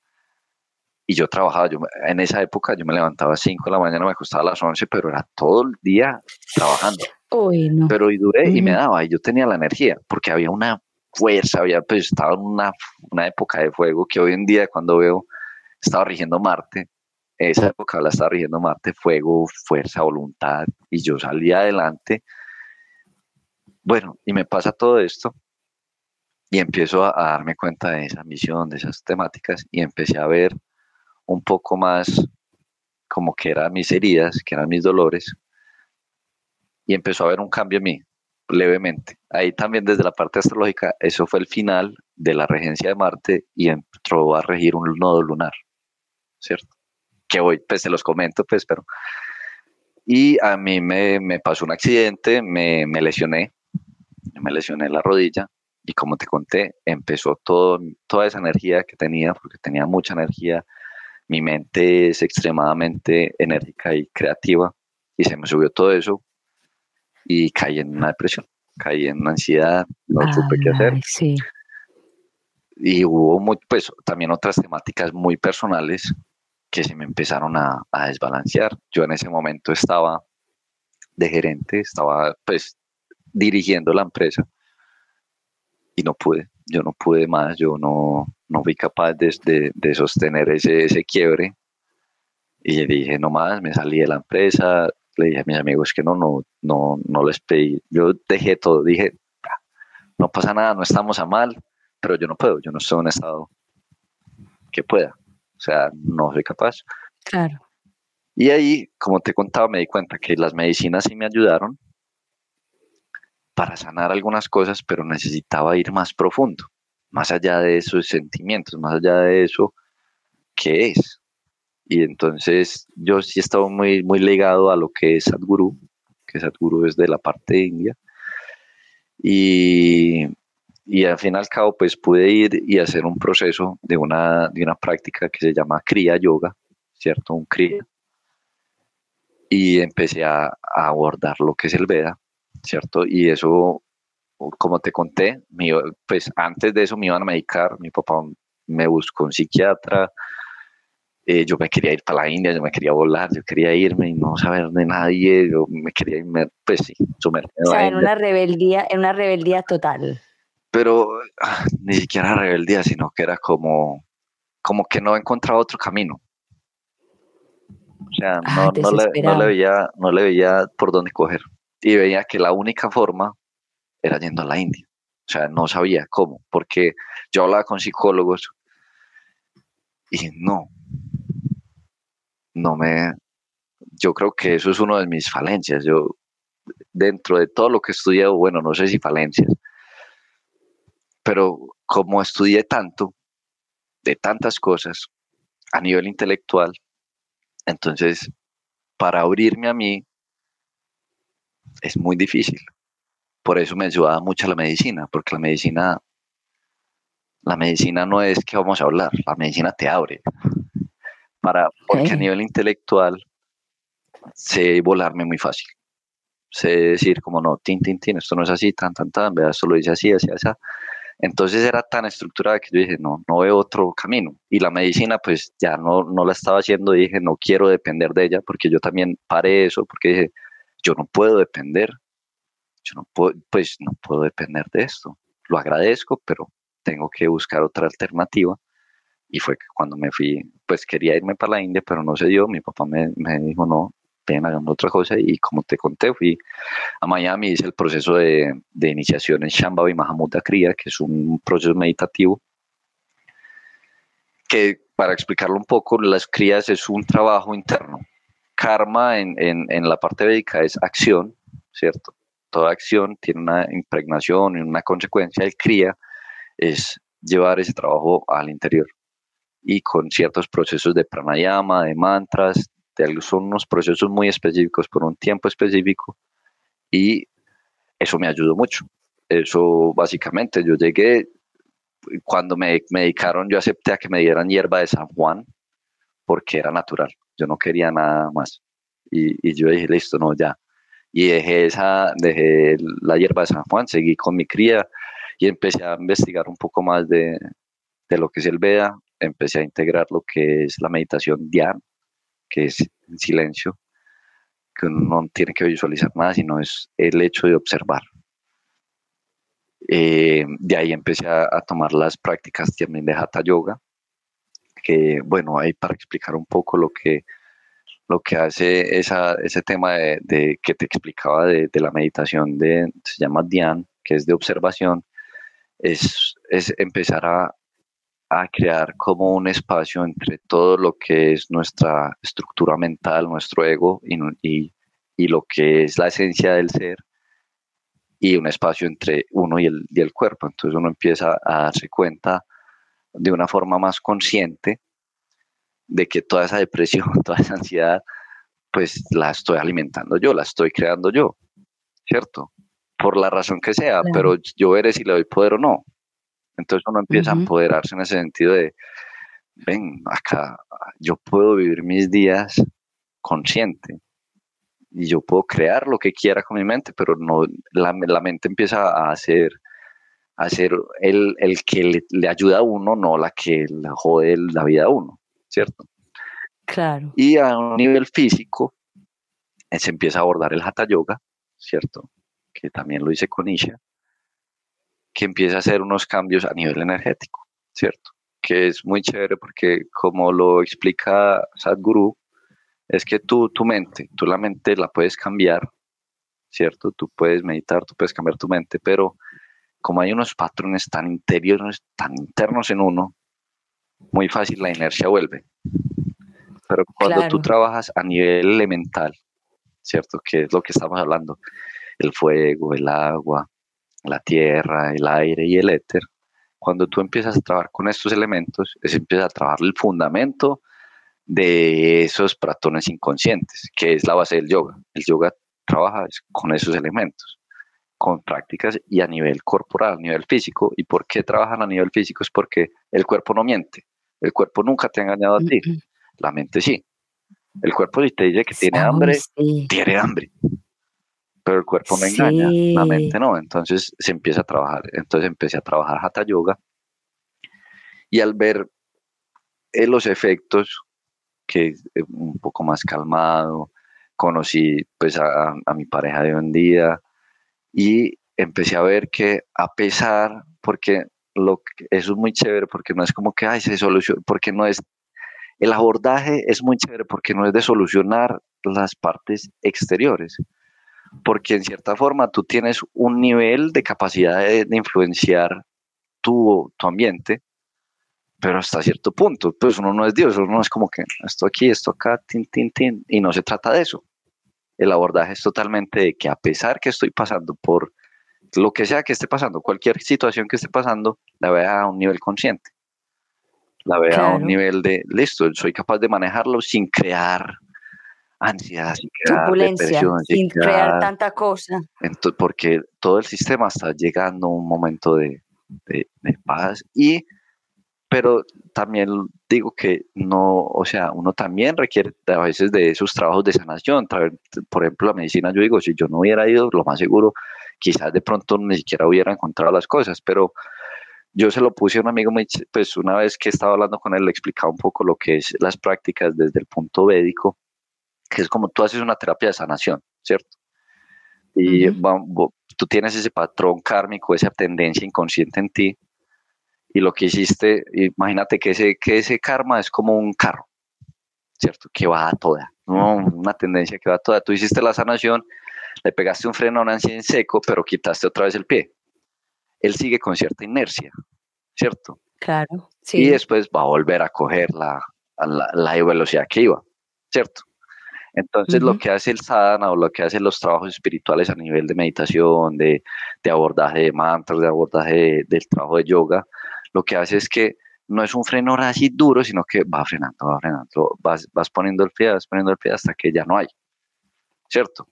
y yo trabajaba, yo en esa época yo me levantaba a 5 de la mañana, me acostaba a las 11, pero era todo el día trabajando. Pero y duré y me daba, y yo tenía la energía, porque había una fuerza, había pues estaba en una, una época de fuego que hoy en día cuando veo, estaba rigiendo Marte, esa época la estaba rigiendo Marte, fuego, fuerza, voluntad, y yo salí adelante. Bueno, y me pasa todo esto, y empiezo a, darme cuenta de esa misión, de esas temáticas, y empecé a ver un poco más como que eran mis heridas, que eran mis dolores, y empezó a haber un cambio en mí levemente. Ahí también desde la parte astrológica, eso fue el final de la regencia de Marte y entró a regir un nodo lunar, ¿cierto? Que hoy pues se los comento, pues, pero... Y a mí me, pasó un accidente, me, me, lesioné, me lesioné la rodilla y como te conté, empezó todo, toda esa energía que tenía, porque tenía mucha energía, mi mente es extremadamente enérgica y creativa y se me subió todo eso y caí en una depresión, caí en una ansiedad, no supe qué hacer. Sí. Y hubo muy, pues, también otras temáticas muy personales que se me empezaron a, a desbalancear. Yo en ese momento estaba de gerente, estaba pues dirigiendo la empresa y no pude, yo no pude más, yo no, no fui capaz de, de, sostener ese, ese quiebre y dije no más, me salí de la empresa, le dije a mis amigos que no, no, no, no les pedí. Yo dejé todo, dije, no pasa nada, no estamos a mal, pero yo no puedo, yo no estoy en un estado que pueda. O sea, no soy capaz. Claro. Y ahí, como te contaba, me di cuenta que las medicinas sí me ayudaron para sanar algunas cosas, pero necesitaba ir más profundo, más allá de esos sentimientos, más allá de eso, ¿qué es? Y entonces yo sí estaba muy, muy ligado a lo que es Sadhguru, que Sadhguru es de la parte de India. Y, y al fin y al cabo, pues pude ir y hacer un proceso de una, de una práctica que se llama Kriya Yoga, ¿cierto? Un Kriya. Y empecé a, a abordar lo que es el Veda, ¿cierto? Y eso, como te conté, pues antes de eso me iban a medicar, mi papá me buscó un psiquiatra, eh, yo me quería ir para la India, yo me quería volar, yo quería irme y no saber de nadie, yo me quería irme, pues sí, sumergir. O sea, en una rebeldía, en una rebeldía total. Pero ah, ni siquiera rebeldía, sino que era como, como que no encontraba otro camino. O sea, ah, no, no, le, no, le, veía, no le veía por dónde coger. Y veía que la única forma era yendo a la India. O sea, no sabía cómo, porque yo hablaba con psicólogos y no, no me, yo creo que eso es uno de mis falencias. Yo, dentro de todo lo que he estudiado, bueno, no sé si falencias, pero como estudié tanto de tantas cosas a nivel intelectual, entonces para abrirme a mí es muy difícil. Por eso me ayudaba mucho la medicina, porque la medicina, la medicina no es que vamos a hablar, la medicina te abre. Para, porque a nivel intelectual sé volarme muy fácil. Sé decir como no, tin, tin, tin, esto no es así, tan, tan, tan, vea, esto lo dice así, así, así. Entonces era tan estructurada que yo dije, no, no veo otro camino. Y la medicina, pues ya no, no la estaba haciendo, dije, no quiero depender de ella, porque yo también paré eso, porque dije, yo no puedo depender, yo no puedo, pues no puedo depender de esto. Lo agradezco, pero tengo que buscar otra alternativa. Y fue que cuando me fui, pues quería irme para la India, pero no se dio. Mi papá me, me dijo, no, ven, hagamos otra cosa. Y como te conté, fui a Miami, hice el proceso de, de iniciación en Shambhavi Mahamudra Kriya, que es un proceso meditativo que para explicarlo un poco, las crías es un trabajo interno karma en, en, la parte védica es acción, ¿cierto? Toda acción tiene una impregnación y una consecuencia. El cría es llevar ese trabajo al interior y con ciertos procesos de pranayama, de mantras, de, son unos procesos muy específicos por un tiempo específico y eso me ayudó mucho. Eso básicamente, yo llegué, cuando me, me dedicaron, yo acepté a que me dieran hierba de San Juan porque era natural yo no quería nada más. Y yo dije, listo, no, ya. Y dejé, esa, dejé la hierba de San Juan, seguí con mi cría y empecé a investigar un poco más de, de lo que es el Veda, empecé a integrar lo que es la meditación Dhyan, que es en silencio, que uno no tiene que visualizar nada, sino es el hecho de observar. Eh, de ahí empecé a, a, tomar las prácticas también de Hatha Yoga, que, bueno, ahí para explicar un poco lo que, lo que hace esa, ese tema de, que te explicaba de, la meditación, de, se llama Dhyan, que es de observación, es, es empezar a, a crear como un espacio entre todo lo que es nuestra estructura mental, nuestro ego y, y, y, lo que es la esencia del ser y un espacio entre uno y el, y el cuerpo. Entonces uno empieza a darse cuenta de una forma más consciente de que toda esa depresión, [laughs] toda esa ansiedad, pues la estoy alimentando yo, la estoy creando yo, ¿cierto? Por la razón que sea, pero yo veré si le doy poder o no. Entonces uno empieza a empoderarse en ese sentido de, ven, acá yo puedo vivir mis días consciente y yo puedo crear lo que quiera con mi mente, pero no la, la mente empieza a hacer a ser el, el que le, ayuda a uno, no la que le jode la vida a uno, ¿cierto? Claro. Y a un nivel físico, eh, se empieza a abordar el Hatha Yoga, ¿cierto? Que también lo hice con Isha, que empieza a hacer unos cambios a nivel energético, ¿cierto? Que es muy chévere porque como lo explica Sadhguru, es que tú, tu mente, tú la mente la puedes cambiar, ¿cierto? Tú puedes meditar, tú puedes cambiar tu mente, pero como hay unos patrones tan interiores, tan internos en uno, muy fácil la inercia vuelve. Pero cuando tú trabajas a nivel elemental, ¿cierto? Que es lo que estamos hablando, el fuego, el agua, la tierra, el aire y el éter, cuando tú empiezas a trabajar con estos elementos, es empieza a trabajar el fundamento de esos patrones inconscientes, que es la base del yoga. El yoga trabaja con esos elementos con prácticas y a nivel corporal, a nivel físico. ¿Y por qué trabajan a nivel físico? Es porque el cuerpo no miente. El cuerpo nunca te ha engañado a ti. La mente sí. El cuerpo si te dice que tiene hambre, tiene hambre. Pero el cuerpo no engaña, la mente no. Entonces se empieza a trabajar. Entonces empecé a trabajar Hatha Yoga. Y al ver eh, los efectos, que eh, un poco más calmado, conocí pues a, a mi pareja de un día, y empecé a ver que a pesar, porque lo eso es muy chévere, porque no es como que, ay, se soluciona, porque no es, el abordaje es muy chévere porque no es de solucionar las partes exteriores, porque en cierta forma tú tienes un nivel de capacidad de, influenciar tu, tu ambiente, pero hasta cierto punto, pues uno no es Dios, uno es como que esto aquí, esto acá, tin, tin, tin, y no se trata de eso. El abordaje es totalmente de que a pesar que estoy pasando por lo que sea que esté pasando, cualquier situación que esté pasando, la vea a un nivel consciente. La vea a un nivel de, listo, soy capaz de manejarlo sin crear ansiedad, sin crear depresión, sin, crear, tanta cosa. Entonces, porque todo el sistema está llegando a un momento de, de, de paz y pero también digo que no, o sea, uno también requiere a veces de esos trabajos de sanación. Por ejemplo, la medicina, yo digo, si yo no hubiera ido, lo más seguro, quizás de pronto ni siquiera hubiera encontrado las cosas, pero yo se lo puse a un amigo, pues una vez que estaba hablando con él, le explicaba un poco lo que es las prácticas desde el punto védico, que es como tú haces una terapia de sanación, ¿cierto? Y tú tienes ese patrón kármico, esa tendencia inconsciente en ti, y lo que hiciste, imagínate que ese, que ese karma es como un carro, ¿cierto? Que va a toda, una tendencia que va a toda. Tú hiciste la sanación, le pegaste un freno a una en seco, pero quitaste otra vez el pie. Él sigue con cierta inercia, ¿cierto? Claro, sí. Y después va a volver a coger la, la, velocidad que iba, ¿cierto? Entonces, lo que hace el sadhana o lo que hacen los trabajos espirituales a nivel de meditación, de, de abordaje de mantras, de abordaje del trabajo de yoga, lo que hace es que no es un freno así duro, sino que va frenando, va frenando, vas, vas poniendo el pie, vas poniendo el pie hasta que ya no hay, ¿cierto?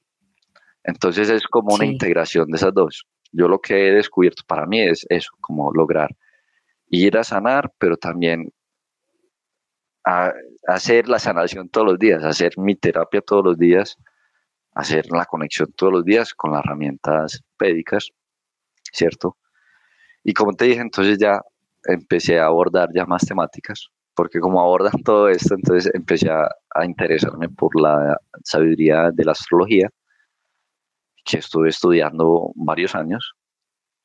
Entonces es como una integración de esas dos. Yo lo que he descubierto para mí es eso, como lograr ir a sanar, pero también a, hacer la sanación todos los días, hacer mi terapia todos los días, hacer la conexión todos los días con las herramientas pédicas, ¿cierto? Y como te dije, entonces ya empecé a abordar ya más temáticas, porque como abordan todo esto, entonces empecé a, interesarme por la sabiduría de la astrología, que estuve estudiando varios años,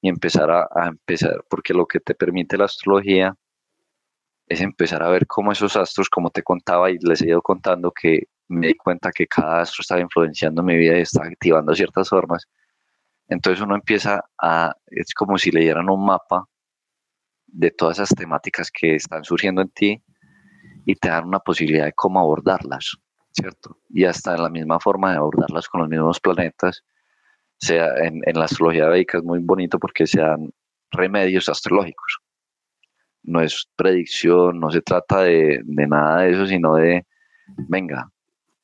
y empezar a, empezar, porque lo que te permite la astrología es empezar a ver cómo esos astros, como te contaba y les he ido contando, que me di cuenta que cada astro estaba influenciando mi vida y estaba activando ciertas formas. Entonces uno empieza a, es como si le un mapa de todas esas temáticas que están surgiendo en ti y te dan una posibilidad de cómo abordarlas, ¿cierto? Y hasta en la misma forma de abordarlas con los mismos planetas, sea en, en la astrología védica es muy bonito porque se dan remedios astrológicos. No es predicción, no se trata de, de nada de eso, sino de, venga,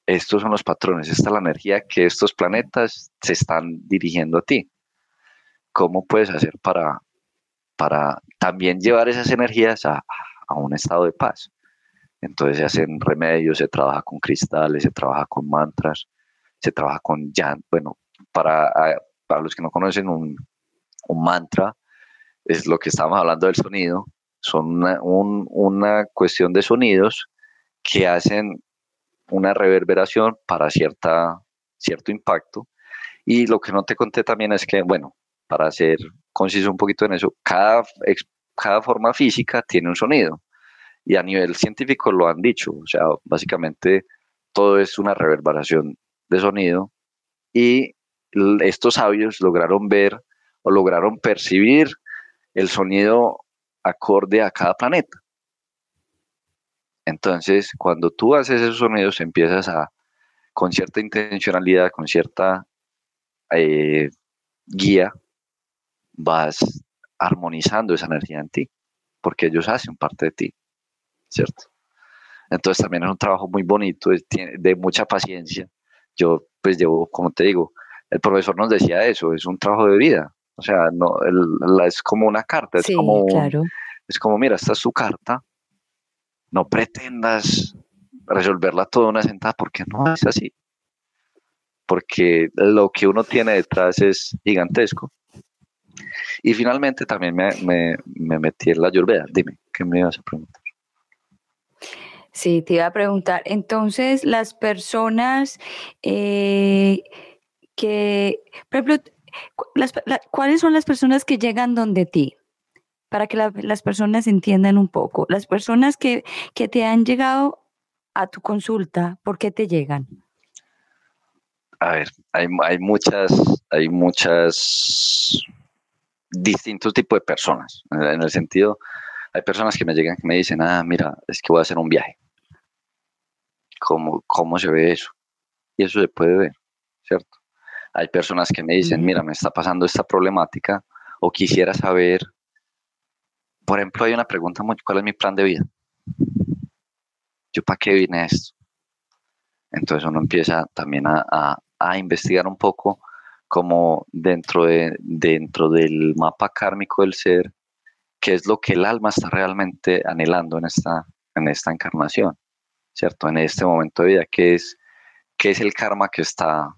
estos son los patrones, esta es la energía que estos planetas se están dirigiendo a ti. ¿Cómo puedes hacer para, para también llevar esas energías a, un estado de paz. Entonces se hacen remedios, se trabaja con cristales, se trabaja con mantras, se trabaja con yan. Bueno, para, para los que no conocen un, mantra, es lo que estamos hablando del sonido, son una, una cuestión de sonidos que hacen una reverberación para cierta, cierto impacto. Y lo que no te conté también es que, bueno, para hacer conciso un poquito en eso, cada, cada forma física tiene un sonido. Y a nivel científico lo han dicho, o sea, básicamente todo es una reverberación de sonido. Y estos sabios lograron ver o lograron percibir el sonido acorde a cada planeta. Entonces, cuando tú haces esos sonidos, empiezas a, con cierta intencionalidad, con cierta eh, guía, vas armonizando esa energía en ti, porque ellos hacen parte de ti, ¿cierto? Entonces también es un trabajo muy bonito, de mucha paciencia. Yo pues llevo, como te digo, el profesor nos decía eso, es un trabajo de vida. O sea, no, es como una carta, es como, es como, mira, esta es su carta, no pretendas resolverla toda una sentada porque no es así. Porque lo que uno tiene detrás es gigantesco y finalmente también me, me, metí en la Ayurveda. Dime, ¿qué me ibas a preguntar? Sí, te iba a preguntar, entonces las personas eh, que, por ejemplo, ¿cuáles son las personas que llegan donde ti? Para que las personas entiendan un poco. Las personas que, que te han llegado a tu consulta, ¿por qué te llegan? A ver, hay, hay muchas, hay muchas distintos tipos de personas. En el sentido, hay personas que me llegan que me dicen, ah, mira, es que voy a hacer un viaje. ¿Cómo, cómo se ve eso? Y eso se puede ver, ¿cierto? Hay personas que me dicen, mira, me está pasando esta problemática o quisiera saber, por ejemplo, hay una pregunta muy, ¿cuál es mi plan de vida? ¿Yo para qué vine a esto? Entonces uno empieza también a, investigar un poco como dentro, de, dentro del mapa kármico del ser, qué es lo que el alma está realmente anhelando en esta, en esta encarnación, ¿cierto? En este momento de vida, qué es, qué es el karma que está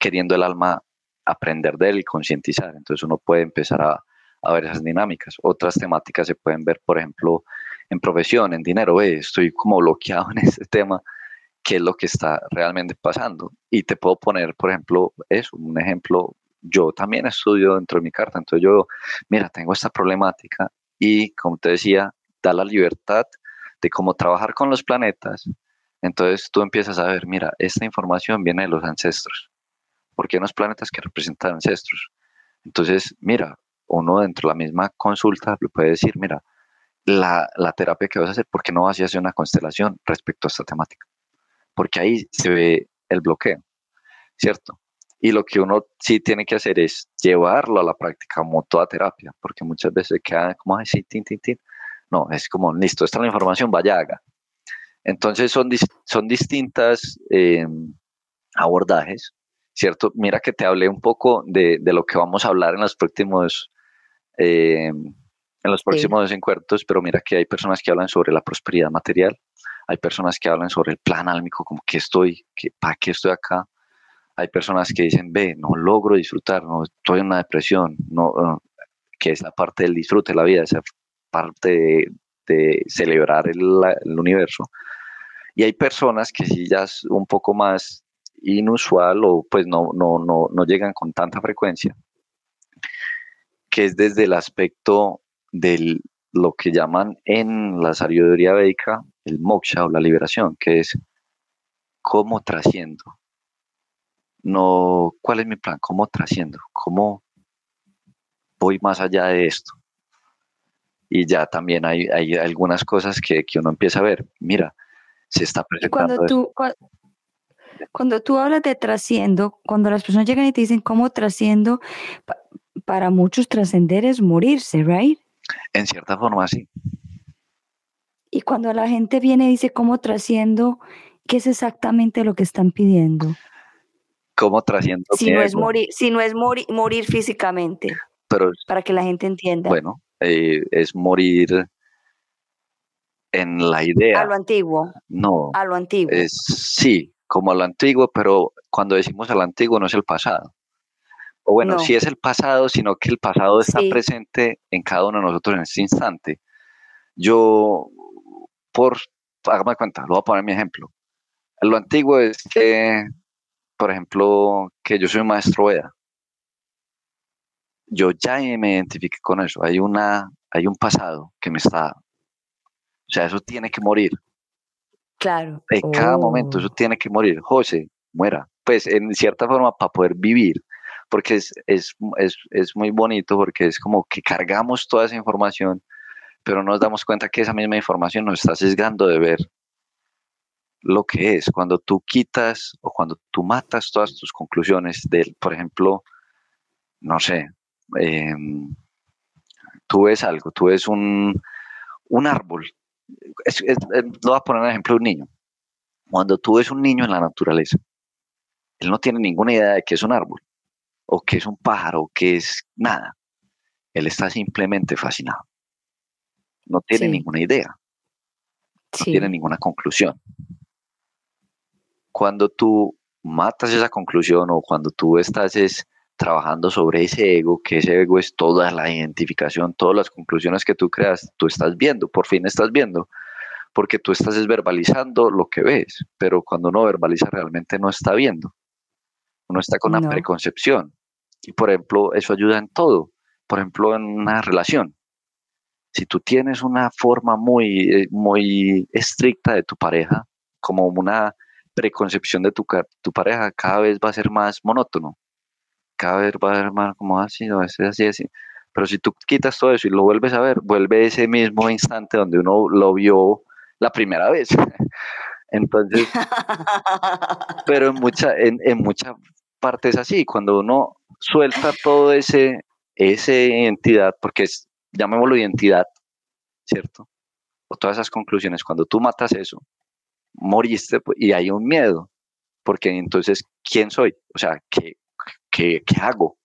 queriendo el alma aprender de él y concientizar. Entonces uno puede empezar a, a, ver esas dinámicas. Otras temáticas se pueden ver, por ejemplo, en profesión, en dinero. estoy como bloqueado [laughs] en este tema qué es lo que está realmente pasando. Y te puedo poner, por ejemplo, eso, un ejemplo. Yo también estudio dentro de mi carta, entonces yo, mira, tengo esta problemática y, como te decía, da la libertad de cómo trabajar con los planetas. Entonces tú empiezas a ver, mira, esta información viene de los ancestros, porque hay unos planetas que representan ancestros. Entonces, mira, uno dentro de la misma consulta le puede decir, mira, la, la terapia que vas a hacer, ¿por qué no vas a hacer una constelación respecto a esta temática? porque ahí se ve el bloqueo, ¿cierto? Y lo que uno sí tiene que hacer es llevarlo a la práctica como toda terapia, porque muchas veces queda como, ay, sí, tin, tin, tin. No, es como, listo, esta es la información, vaya, haga. Entonces son, son distintas eh, abordajes, ¿cierto? Mira que te hablé un poco de, de, lo que vamos a hablar en los próximos, eh, en los próximos encuentros, pero mira que hay personas que hablan sobre la prosperidad material, hay personas que hablan sobre el plan álmico, como que estoy, que, ¿para qué estoy acá? Hay personas que dicen, ve, no logro disfrutar, no estoy en una depresión, no, que es la parte del disfrute de la vida, esa parte de, celebrar el, universo. Y hay personas que sí ya es un poco más inusual o pues no, no, no, no llegan con tanta frecuencia, que es desde el aspecto de lo que llaman en la sabiduría védica el moksha o la liberación, que es cómo trasciendo. No, ¿cuál es mi plan? ¿Cómo trasciendo? ¿Cómo voy más allá de esto? Y ya también hay, hay algunas cosas que, que, uno empieza a ver. Mira, se está presentando. Cuando tú, cuando, tú hablas de trasciendo, cuando las personas llegan y te dicen cómo trasciendo, para muchos trascender es morirse, ¿right? En cierta forma, sí. Y cuando la gente viene y dice cómo trasciendo, ¿qué es exactamente lo que están pidiendo? ¿Cómo trasciendo? Si no es morir, si no es morir, morir físicamente. Pero, para que la gente entienda. Bueno, eh, es morir en la idea. A lo antiguo. No. A lo antiguo. Es, sí, como a lo antiguo, pero cuando decimos a lo antiguo no es el pasado. O bueno, sí es el pasado, sino que el pasado está presente en cada uno de nosotros en este instante. Yo por, hágame cuenta, lo voy a poner mi ejemplo. Lo antiguo es que, por ejemplo, que yo soy un maestro Veda. Yo ya me identifique con eso. Hay, una, hay un pasado que me está... O sea, eso tiene que morir. Claro. En cada momento eso oh. tiene que morir. José, muera. Pues en cierta forma para poder vivir. Porque es, es, es, es muy bonito porque es como que cargamos toda esa información pero nos damos cuenta que esa misma información nos está sesgando de ver lo que es. Cuando tú quitas o cuando tú matas todas tus conclusiones de, por ejemplo, no sé, em, tú ves algo, tú ves un, árbol. Lo voy a poner un ejemplo de un niño. Cuando tú ves un niño en la naturaleza, él no tiene ninguna idea de qué es un árbol, o qué es un pájaro, o qué es nada. Él está simplemente fascinado no tiene ninguna idea, no tiene ninguna conclusión. Cuando tú matas esa conclusión o cuando tú estás trabajando sobre ese ego, que ese ego es toda la identificación, todas las conclusiones que tú creas, tú estás viendo, por fin estás viendo, porque tú estás verbalizando lo que ves, pero cuando uno verbaliza realmente no está viendo, uno está con una preconcepción. Y por ejemplo, eso ayuda en todo, por ejemplo, en una relación si tú tienes una forma muy, eh, muy estricta de tu pareja, como una preconcepción de tu, tu pareja, cada vez va a ser más monótono. Cada vez va a ser más como así, ah, así, así. Pero si tú quitas todo eso y lo vuelves a ver, vuelve ese mismo instante donde uno lo vio la primera vez. [laughs] Entonces, pero en mucha, en, en mucha parte es así, cuando uno suelta todo ese, esa identidad, porque es, llamémoslo identidad, ¿cierto? O todas esas conclusiones, cuando tú matas eso, moriste pues, y hay un miedo, porque entonces, ¿quién soy? O sea, ¿qué, qué, qué hago?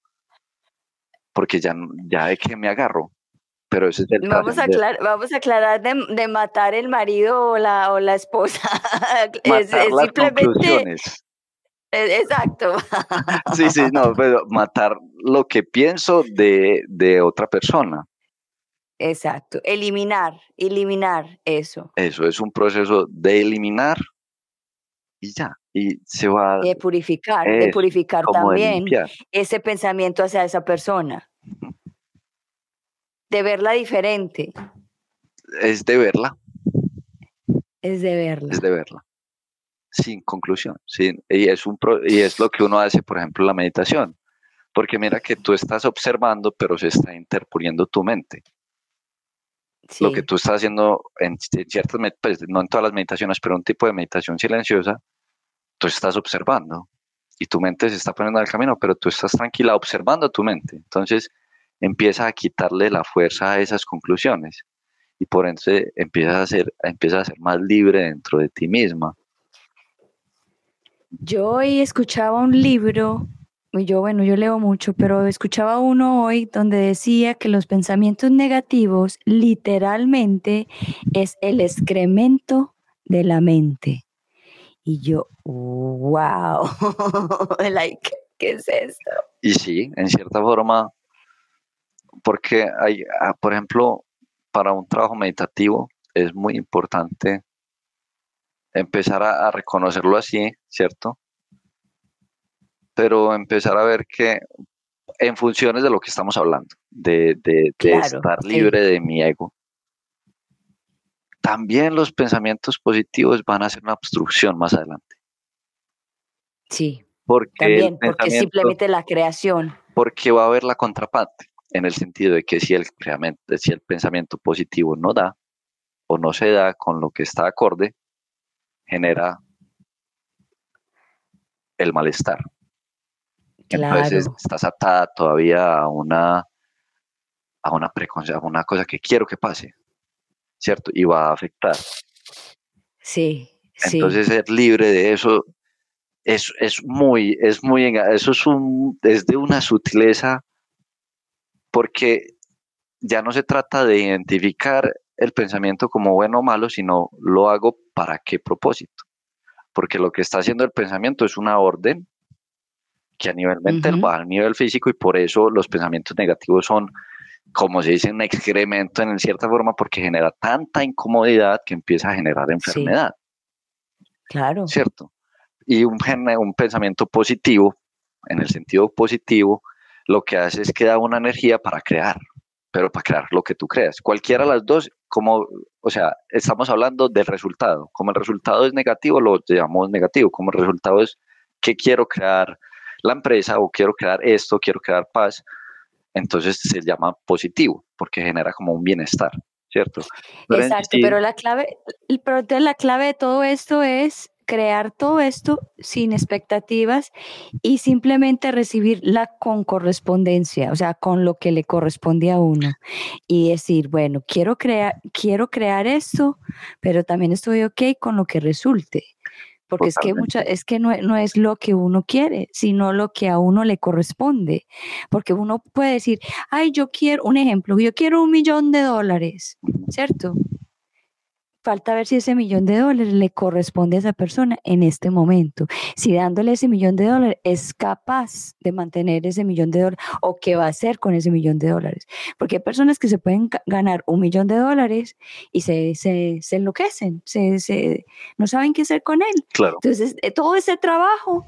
Porque ya, ya de qué me agarro. Pero eso es el vamos, a aclarar, vamos a aclarar de, de, matar el marido o la, o la esposa. [laughs] Matar es, es las simplemente... conclusiones. Exacto. [laughs] Sí, sí, no, pero matar lo que pienso de, de otra persona. Exacto, eliminar, eliminar eso. Eso es un proceso de eliminar y ya, y se va. De purificar, de purificar también ese pensamiento hacia esa persona. De verla diferente. Es de verla. Es de verla. Es de verla. Sin conclusión. Sin, y, es un y es lo que uno hace, por ejemplo, en la meditación. Porque mira que tú estás observando, pero se está interponiendo tu mente. Lo que tú estás haciendo en, ciertas, pues, no en todas las meditaciones, pero un tipo de meditación silenciosa, tú estás observando y tu mente se está poniendo al camino, pero tú estás tranquila observando tu mente. Entonces empieza a quitarle la fuerza a esas conclusiones y por ende empiezas a ser, empiezas a ser más libre dentro de ti misma. Yo hoy escuchaba un libro yo, bueno, yo leo mucho, pero escuchaba uno hoy donde decía que los pensamientos negativos literalmente es el excremento de la mente. Y yo, wow, [laughs] like, ¿qué es esto? Y sí, en cierta forma, porque hay, ah, por ejemplo, para un trabajo meditativo es muy importante empezar a reconocerlo así, ¿cierto? pero empezar a ver que en funciones de lo que estamos hablando, de, estar libre de mi ego, también los pensamientos positivos van a ser una obstrucción más adelante. Sí. Porque también, porque simplemente la creación. Porque va a haber la contraparte, en el sentido de que si el, si el pensamiento positivo no da o no se da con lo que está acorde, genera el malestar. Entonces estás atada todavía a una, a una a una cosa que quiero que pase, ¿cierto? Y va a afectar. Sí. Entonces ser libre de eso es, es muy, es muy, eso es un, es de una sutileza porque ya no se trata de identificar el pensamiento como bueno o malo, sino lo hago para qué propósito. Porque lo que está haciendo el pensamiento es una orden que a nivel mental va al nivel físico y por eso los pensamientos negativos son, como se dice, un excremento en cierta forma porque genera tanta incomodidad que empieza a generar enfermedad. Claro. ¿Cierto? Y un, un pensamiento positivo, en el sentido positivo, lo que hace es que da una energía para crear, pero para crear lo que tú creas. Cualquiera de las dos, como, o sea, estamos hablando del resultado. Como el resultado es negativo, lo llamamos negativo. Como el resultado es que quiero crear, la empresa o quiero crear esto, quiero crear paz, entonces se llama positivo porque genera como un bienestar, ¿cierto? Exacto, pero la clave, pero la clave de todo esto es crear todo esto sin expectativas y simplemente recibirla con correspondencia, o sea, con lo que le corresponde a uno y decir, bueno, quiero crear quiero crear esto, pero también estoy ok con lo que resulte porque es que, mucha, es que no, no, es lo que uno quiere, sino lo que a uno le corresponde. Porque uno puede decir, ay, yo quiero, un ejemplo, yo quiero un millón de dólares, ¿cierto? Falta ver si ese millón de dólares le corresponde a esa persona en este momento. Si dándole ese millón de dólares es capaz de mantener ese millón de dólares o qué va a hacer con ese millón de dólares. Porque hay personas que se pueden ganar un millón de dólares y se, se, se enloquecen, se, se, no saben qué hacer con él. Claro. Entonces, eh, todo ese trabajo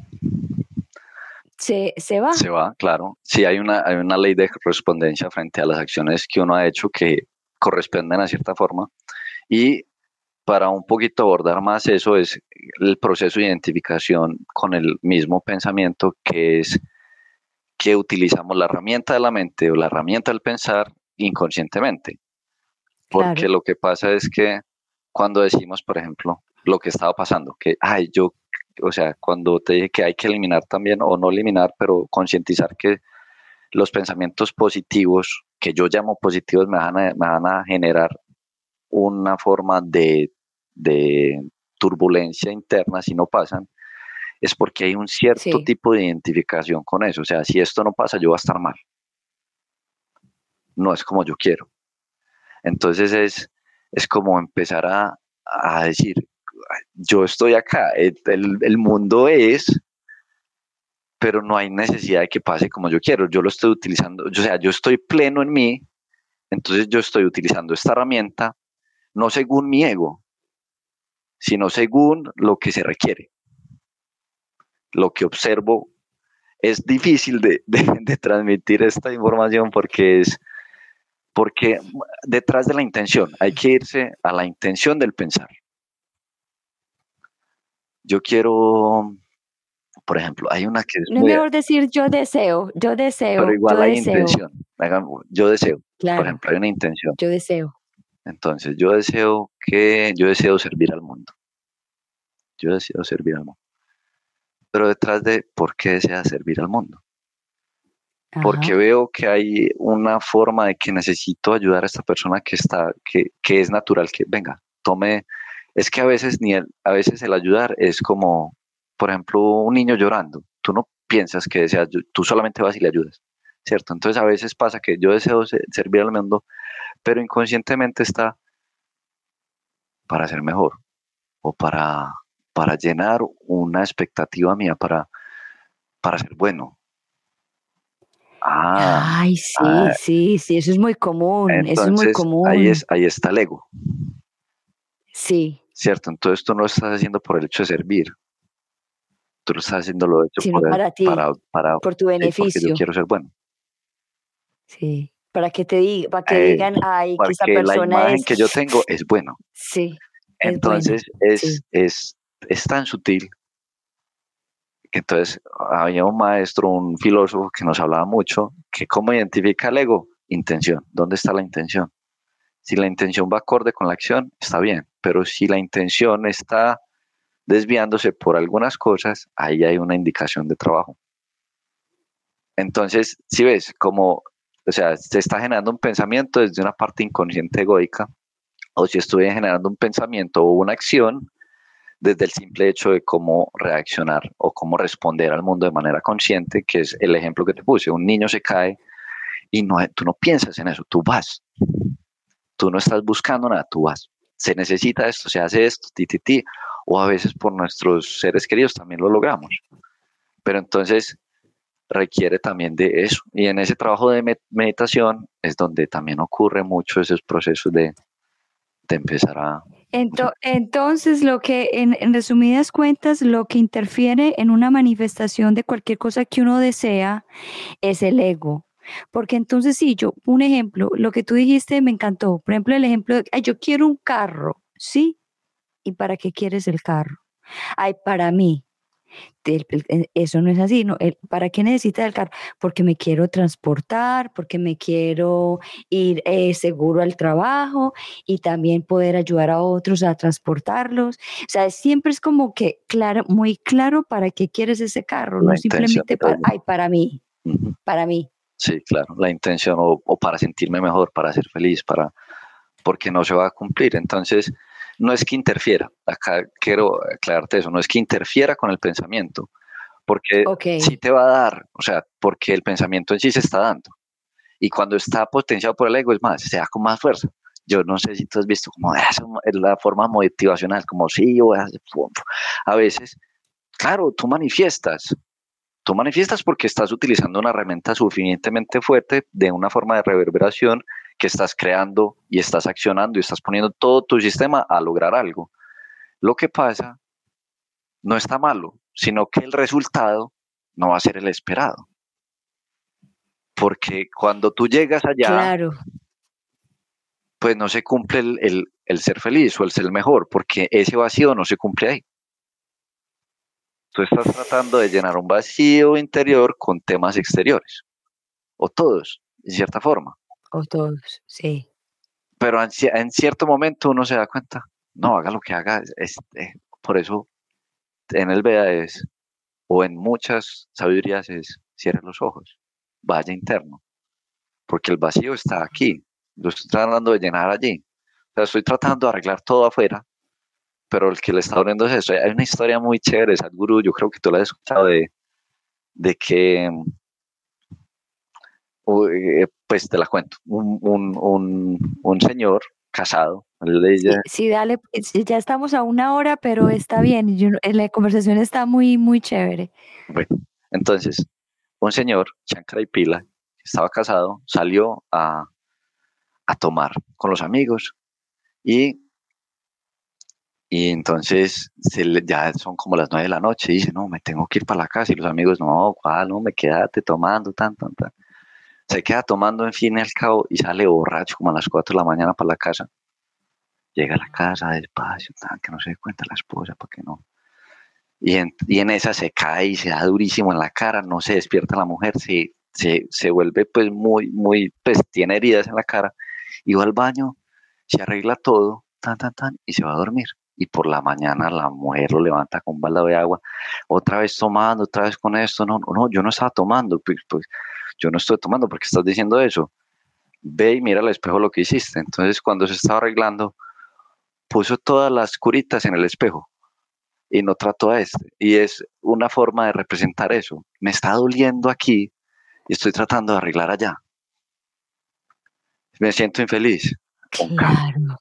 se, se, va. Se va, claro. Sí, hay una, hay una ley de correspondencia frente a las acciones que uno ha hecho que corresponden a cierta forma. Y para un poquito abordar más eso es el proceso de identificación con el mismo pensamiento que es que utilizamos la herramienta de la mente o la herramienta del pensar inconscientemente. Porque lo que pasa es que cuando decimos, por ejemplo, lo que estaba pasando, que, ay, yo o sea, cuando te dije que hay que eliminar también, o no eliminar, pero concientizar que los pensamientos positivos, que yo llamo positivos, me van a, me van a generar una forma de, de, turbulencia interna si no pasan, es porque hay un cierto tipo de identificación con eso. O sea, si esto no pasa, yo voy a estar mal. No es como yo quiero. Entonces es, es como empezar a, a decir, yo estoy acá, el, mundo es, pero no hay necesidad de que pase como yo quiero, yo lo estoy utilizando, o sea, yo estoy pleno en mí, entonces yo estoy utilizando esta herramienta no según mi ego, sino según lo que se requiere. Lo que observo es difícil de, de transmitir esta información porque es porque detrás de la intención hay que irse a la intención del pensar yo quiero, por ejemplo, hay una que es... No es mejor decir yo deseo, yo deseo. Pero igual hay intención. Yo deseo. Por ejemplo, hay una intención. Yo deseo. Entonces, yo deseo que, yo deseo servir al mundo. Yo deseo servir al mundo. Pero detrás de por qué desea servir al mundo. Porque veo que hay una forma de que necesito ayudar a esta persona que está, que, que es natural que venga, tome es que a veces ni el, a veces el ayudar es como, por ejemplo, un niño llorando. Tú no piensas que deseas, tú solamente vas y le ayudas, ¿cierto? Entonces a veces pasa que yo deseo servir al mundo, pero inconscientemente está para ser mejor o para, para llenar una expectativa mía, para, para ser bueno. Ah, Ay, sí, ah. sí, sí, eso es muy común, eso es muy común. Ahí, es, ahí está el ego. Sí. ¿cierto? Entonces tú no lo estás haciendo por el hecho de servir, tú lo estás haciendo lo hecho por, para ti, para, por tu beneficio. yo quiero ser bueno. Sí, para que te digan, para que digan, ay, que esa persona la imagen es... que yo tengo es bueno. Sí. Entonces es, es, es tan sutil que entonces había un maestro, un filósofo que nos hablaba mucho, que cómo identifica el ego, intención, ¿dónde está la intención? Si la intención va acorde con la acción, está bien, pero si la intención está desviándose por algunas cosas, ahí hay una indicación de trabajo. Entonces, si ves, como, o sea, se está generando un pensamiento desde una parte inconsciente egoica, o si estoy generando un pensamiento o una acción desde el simple hecho de cómo reaccionar o cómo responder al mundo de manera consciente, que es el ejemplo que te puse. Un niño se cae y no, tú no piensas en eso, tú vas. Tú no estás buscando nada, tú vas. Se necesita esto, se hace esto, ti. O a veces por nuestros seres queridos también lo logramos. Pero entonces requiere también de eso. Y en ese trabajo de meditación es donde también ocurre mucho esos procesos de, de empezar a... Entonces, lo que, en, resumidas cuentas, lo que interfiere en una manifestación de cualquier cosa que uno desea es el ego. Porque entonces sí, yo, un ejemplo, lo que tú dijiste me encantó. Por ejemplo, el ejemplo de, ay, yo quiero un carro, ¿sí? ¿Y para qué quieres el carro? Ay, para mí. Eso no es así, ¿no? ¿Para qué necesitas el carro? Porque me quiero transportar, porque me quiero ir eh, seguro al trabajo y también poder ayudar a otros a transportarlos. O sea, siempre es como que claro, muy claro para qué quieres ese carro, no simplemente para, ay, para mí, para mí. Sí, claro, la intención o, para sentirme mejor, para ser feliz, para porque no se va a cumplir. Entonces, no es que interfiera, acá quiero aclararte eso, no es que interfiera con el pensamiento, porque sí te va a dar, o sea, porque el pensamiento en sí se está dando. Y cuando está potenciado por el ego, es más, se da con más fuerza. Yo no sé si tú has visto como eso, es la forma motivacional, como sí, yo a, a veces, claro, tú manifiestas, Tú manifiestas porque estás utilizando una herramienta suficientemente fuerte de una forma de reverberación que estás creando y estás accionando y estás poniendo todo tu sistema a lograr algo. Lo que pasa no está malo, sino que el resultado no va a ser el esperado. Porque cuando tú llegas allá, pues no se cumple el, el ser feliz o el ser mejor, porque ese vacío no se cumple ahí. Tú estás tratando de llenar un vacío interior con temas exteriores. O todos, en cierta forma. O todos, sí. Pero en, cierto momento uno se da cuenta, no, haga lo que haga. Este, por eso en el Veda es, o en muchas sabidurías es, cierre los ojos, vaya interno, porque el vacío está aquí, lo estoy tratando de llenar allí. O sea, estoy tratando de arreglar todo afuera, pero el que le está abriendo es eso. Hay una historia muy chévere, Sadhguru, yo creo que tú la has escuchado de, de que, eh, pues te la cuento, un, un, un, señor casado. Sí, dale, pues, ya estamos a una hora, pero está bien, eh, la conversación está muy, muy chévere. Bueno, entonces, un señor, Shankara y Pila, estaba casado, salió a, a tomar con los amigos y y entonces se ya son como las nueve de la noche y dice, no, me tengo que ir para la casa. Y los amigos, no, ¿cuál? No, me quédate tomando, tan, tan, tan. Se queda tomando en fin y al cabo y sale borracho como a las cuatro de la mañana para la casa. Llega a la casa despacio, tan, que no se dé cuenta la esposa, para que no. Y en, y en, esa se cae y se da durísimo en la cara, no se despierta la mujer, se, se, se vuelve pues muy, muy, pues tiene heridas en la cara. Y va al baño, se arregla todo, tan, tan, tan, y se va a dormir y por la mañana la mujer lo levanta con un balde de agua, otra vez tomando, otra vez con esto, no, no, yo no estaba tomando, pues, pues yo no estoy tomando porque estás diciendo eso. Ve y mira al espejo lo que hiciste. Entonces cuando se estaba arreglando, puso todas las curitas en el espejo y no trató a este. Y es una forma de representar eso. Me está doliendo aquí y estoy tratando de arreglar allá. Me siento infeliz. Claro.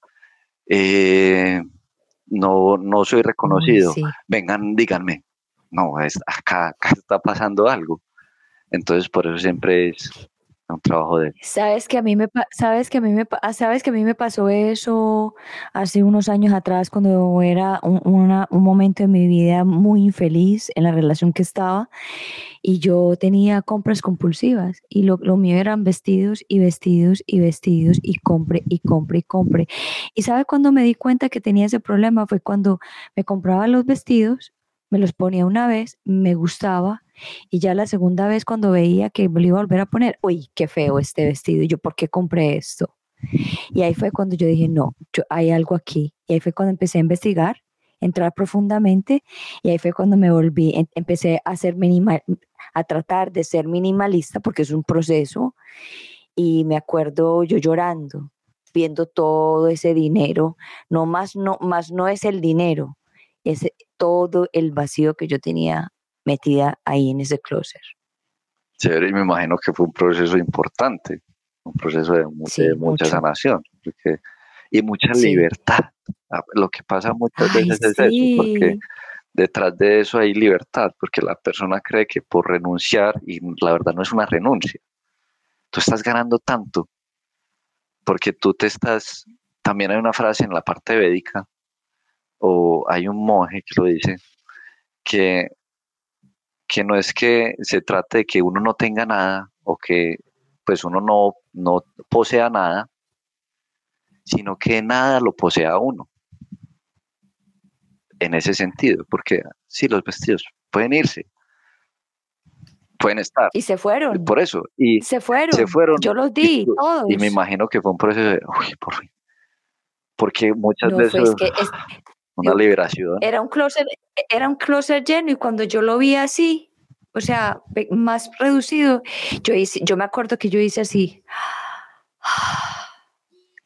Eh, no, no soy reconocido. Vengan, díganme. No, es, acá, acá está pasando algo. Entonces, por eso siempre es un trabajo de sabes que a mí me sabes que a mí me sabes que a mí me pasó eso hace unos años atrás cuando era un, un momento de mi vida muy infeliz en la relación que estaba y yo tenía compras compulsivas y lo, lo mío eran vestidos y vestidos y vestidos y compre y compre y compre. Y sabe cuando me di cuenta que tenía ese problema fue cuando me compraba los vestidos me los ponía una vez me gustaba y ya la segunda vez cuando veía que me lo iba a volver a poner, uy, qué feo este vestido, y yo, ¿por qué compré esto? Y ahí fue cuando yo dije, no, yo, hay algo aquí. Y ahí fue cuando empecé a investigar, entrar profundamente, y ahí fue cuando me volví, em, empecé a ser minimal, a tratar de ser minimalista, porque es un proceso, y me acuerdo yo llorando, viendo todo ese dinero, no más, no, más no es el dinero, es todo el vacío que yo tenía metida ahí en ese closet. Chévere, y me imagino que fue un proceso importante, un proceso de, mucha sanación y mucha libertad. Ah, lo que pasa muchas veces es eso, porque detrás de eso hay libertad, porque la persona cree que por renunciar, y la verdad no es una renuncia, tú estás ganando tanto, porque tú te estás, también hay una frase en la parte védica, o hay un monje que lo dice, que que no es que se trate de que uno no tenga nada o que pues uno no, no posea nada, sino que nada lo posea uno. En ese sentido, porque sí, los vestidos pueden irse, pueden estar. Y se fueron. Por eso. Y se fueron. Se fueron. Yo los di, y, todos. Y me imagino que fue un proceso de, uy, por fin. Porque muchas veces una liberación. Era un closet, era un closet lleno y cuando yo lo vi así, o sea, más reducido, yo hice, yo me acuerdo que yo hice así.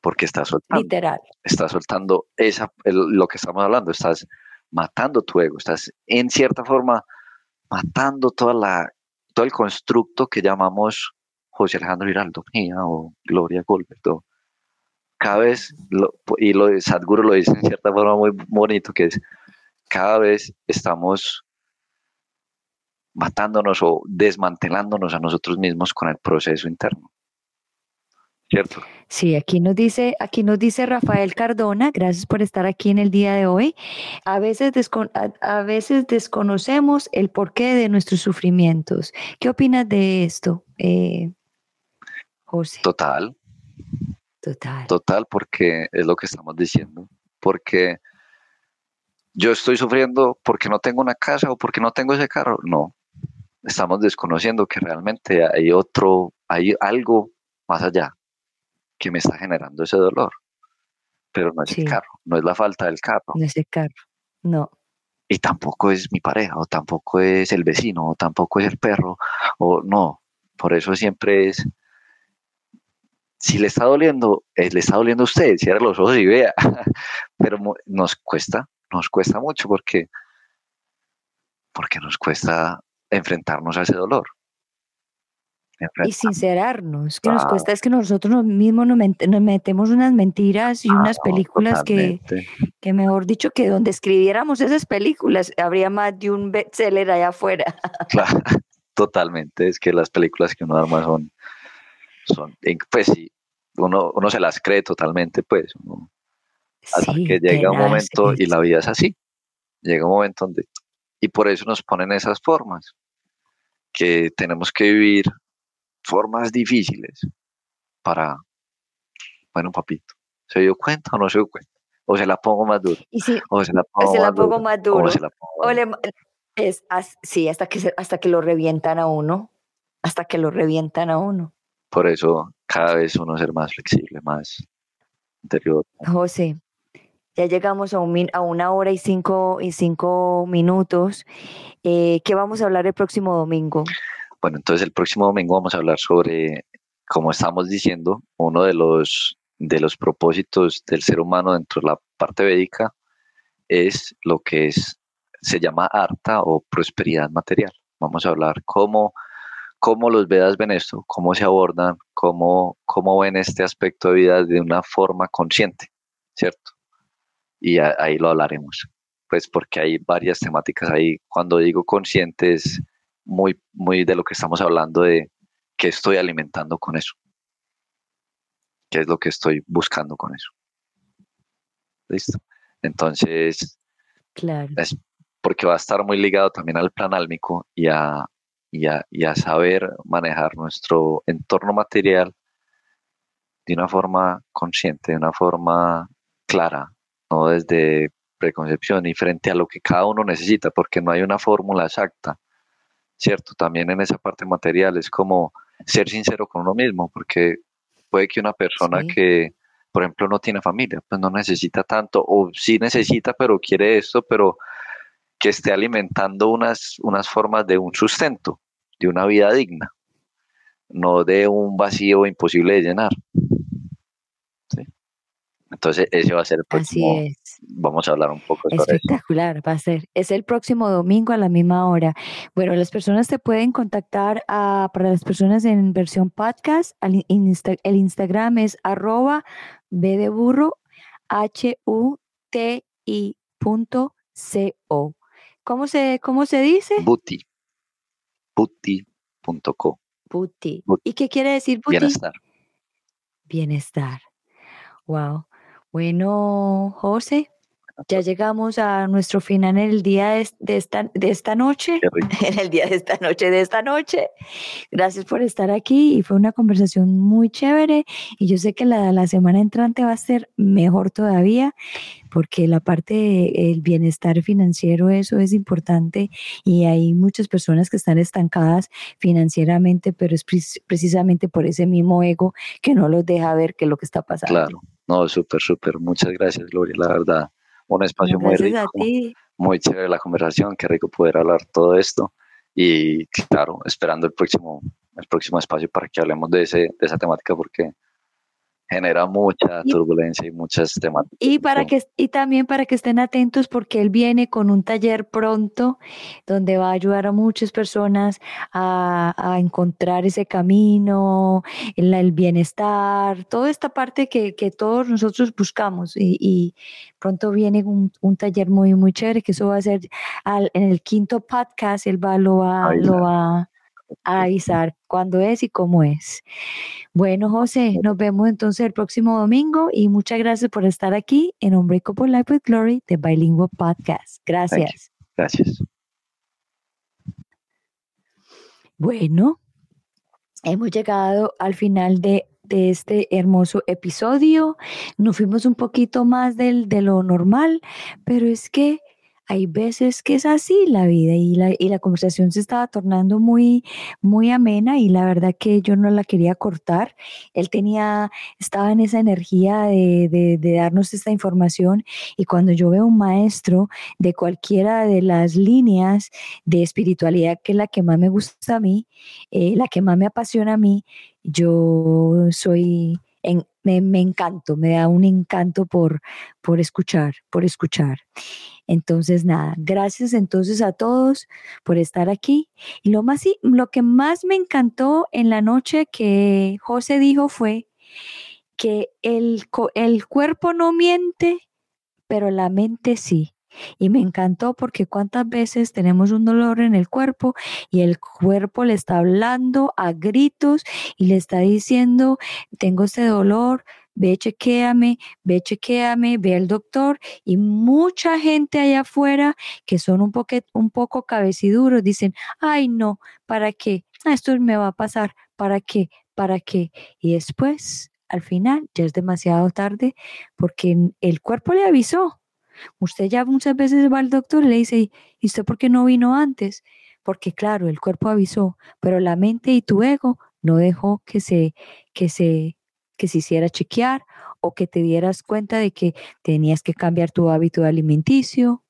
Porque estás soltando. Literal. Estás soltando esa, lo que estamos hablando, estás matando tu ego, estás en cierta forma matando toda la, todo el constructo que llamamos José Alejandro Giraldo o Gloria Goldberg cada vez, y lo de Sadhguru lo dice en cierta forma muy bonito, que es cada vez estamos matándonos o desmantelándonos a nosotros mismos con el proceso interno. ¿Cierto? Sí, aquí nos dice, aquí nos dice Rafael Cardona, gracias por estar aquí en el día de hoy. A veces, a, veces desconocemos el porqué de nuestros sufrimientos. ¿Qué opinas de esto, eh, José? Total, Total. Total, porque es lo que estamos diciendo. Porque yo estoy sufriendo porque no tengo una casa o porque no tengo ese carro. No, estamos desconociendo que realmente hay otro, hay algo más allá que me está generando ese dolor. Pero no es el carro, no es la falta del carro. No es el carro, no. y tampoco es mi pareja, o tampoco es el vecino, o tampoco es el perro, o no. Por eso siempre es, si le está doliendo, eh, le está doliendo a usted, cierre los ojos y vea. [laughs] Pero nos cuesta, nos cuesta mucho porque, porque nos cuesta enfrentarnos a ese dolor. Y sincerarnos, que nos cuesta es que nosotros mismos nos, metemos unas mentiras y unas películas que, que, mejor dicho, que donde escribiéramos esas películas habría más de un bestseller allá afuera. [laughs] Claro, [laughs] totalmente, es que las películas que uno arma son, son pues sí, uno, uno se las cree totalmente, pues, hasta que llega un momento y la vida es así, llega un momento donde, y por eso nos ponen esas formas, que tenemos que vivir formas difíciles para, bueno, papito, ¿se dio cuenta o no se dio cuenta? O se la pongo más duro. o se la pongo, más, duro. es, sí, hasta que, hasta que lo revientan a uno. Hasta que lo revientan a uno. Por eso cada vez uno ser más flexible, más interior. José, ya llegamos a, un, a una hora y cinco, y cinco minutos. Eh, ¿Qué vamos a hablar el próximo domingo? Bueno, entonces el próximo domingo vamos a hablar sobre, como estamos diciendo, uno de los, de los propósitos del ser humano dentro de la parte védica es lo que es, se llama arta o prosperidad material. Vamos a hablar cómo, cómo los Vedas ven esto, cómo se abordan, cómo, cómo ven este aspecto de vida de una forma consciente, ¿cierto? Y ahí lo hablaremos, pues porque hay varias temáticas ahí. Cuando digo conscientes, muy, muy de lo que estamos hablando de qué estoy alimentando con eso. ¿Qué es lo que estoy buscando con eso? ¿Listo? Entonces, claro. es porque va a estar muy ligado también al plan álmico y a, y a, saber manejar nuestro entorno material de una forma consciente, de una forma clara, no desde preconcepción y frente a lo que cada uno necesita, porque no hay una fórmula exacta. ¿cierto? También en esa parte material es como ser sincero con uno mismo, porque puede que una persona que, por ejemplo, no tiene familia, pues no necesita tanto, o sí necesita, pero quiere esto, pero que esté alimentando unas, unas formas de un sustento, de una vida digna, no de un vacío imposible de llenar. Entonces, ese va a ser el próximo. Así es. Vamos a hablar un poco sobre Espectacular, va a ser. Es el próximo domingo a la misma hora. Bueno, las personas te pueden contactar a, para las personas en versión podcast. el Instagram es arroba b de burro h u t i punto c o. ¿Cómo se, cómo se dice? Buti. Buti.co. Buti. ¿Y qué quiere decir Buti? Bienestar. Bienestar. Wow. Bueno, José, ya llegamos a nuestro final en el día de, esta, de esta noche, [laughs] en el día de esta noche, de esta noche. Gracias por estar aquí y fue una conversación muy chévere. Y yo sé que la, la semana entrante va a ser mejor todavía porque la parte del bienestar financiero, eso es importante. Y hay muchas personas que están estancadas financieramente, pero es precisamente por ese mismo ego que no los deja ver qué es lo que está pasando. Claro, no, súper, súper. Muchas gracias, Gloria, la verdad un espacio muy rico, muy chévere la conversación, qué rico poder hablar todo esto. Y claro, esperando el próximo, el próximo espacio para que hablemos de, ese, de esa temática porque genera mucha turbulencia y muchas temáticas. Y para que y también para que estén atentos porque él viene con un taller pronto donde va a ayudar a muchas personas a, encontrar ese camino, el, el, bienestar, toda esta parte que, que todos nosotros buscamos. Y, pronto viene un, un, taller muy muy chévere que eso va a ser en el quinto podcast él va lo va, lo va a avisar cuándo es y cómo es. Bueno, José, nos vemos entonces el próximo domingo y muchas gracias por estar aquí en Unbreakable Life with Glory de Bilingual Podcast. Gracias. Gracias. Bueno, hemos llegado al final de, de, este hermoso episodio. Nos fuimos un poquito más del, de lo normal, pero es que hay veces que es así la vida y la, y la conversación se estaba tornando muy, muy amena y la verdad que yo no la quería cortar. Él tenía, estaba en esa energía de, de, darnos esta información y cuando yo veo un maestro de cualquiera de las líneas de espiritualidad, que es la que más me gusta a mí, eh, la que más me apasiona a mí, yo soy en, me, me, encanto, me da un encanto por, por escuchar, por escuchar. Entonces, nada, gracias entonces a todos por estar aquí. Y lo, más, lo que más me encantó en la noche que José dijo fue que el, el cuerpo no miente, pero la mente sí. Y me encantó porque cuántas veces tenemos un dolor en el cuerpo y el cuerpo le está hablando a gritos y le está diciendo, tengo este dolor, ve chequéame, ve chequéame, ve al doctor y mucha gente allá afuera que son un, poco, un poco cabeciduros dicen, ay no, ¿para qué? Ah, esto me va a pasar, ¿para qué? ¿Para qué? Y después, al final, ya es demasiado tarde porque el cuerpo le avisó Usted ya muchas veces va al doctor y le dice, ¿y usted por qué no vino antes? Porque claro, el cuerpo avisó, pero la mente y tu ego no dejó que se, que se, que se hiciera chequear o que te dieras cuenta de que tenías que cambiar tu hábito alimenticio,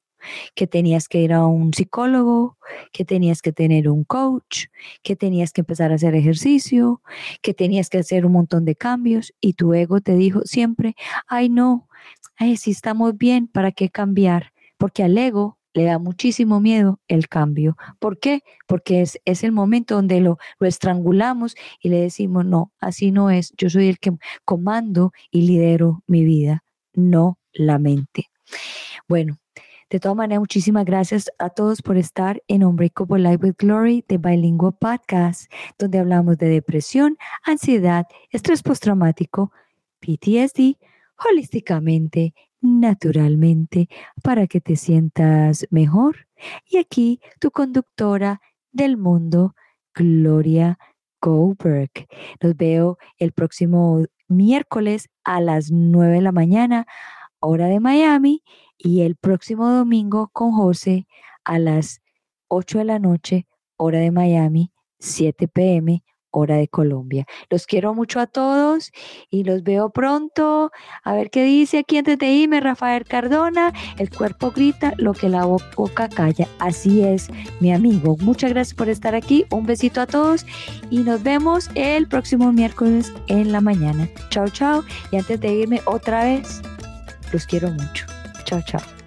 que tenías que ir a un psicólogo, que tenías que tener un coach, que tenías que empezar a hacer ejercicio, que tenías que hacer un montón de cambios y tu ego te dijo siempre, ay no, ay, si estamos bien, ¿para qué cambiar? Porque al ego le da muchísimo miedo el cambio. ¿Por qué? Porque es, es el momento donde lo, lo, estrangulamos y le decimos, no, así no es, yo soy el que comando y lidero mi vida, no la mente. Bueno, de todas maneras, muchísimas gracias a todos por estar en Unbreakable Life with Glory de Bilingual Podcast, donde hablamos de depresión, ansiedad, estrés postraumático, PTSD, holísticamente, naturalmente, para que te sientas mejor. Y aquí tu conductora del mundo, Gloria Goldberg. Los veo el próximo miércoles a las 9 de la mañana, hora de Miami, y el próximo domingo con José a las 8 de la noche, hora de Miami, 7 pm, hora de Colombia. Los quiero mucho a todos y los veo pronto. A ver qué dice aquí antes de irme Rafael Cardona. El cuerpo grita lo que la boca calla. Así es, mi amigo. Muchas gracias por estar aquí. Un besito a todos y nos vemos el próximo miércoles en la mañana. Chao, chao. Y antes de irme otra vez, los quiero mucho. Chao, chao.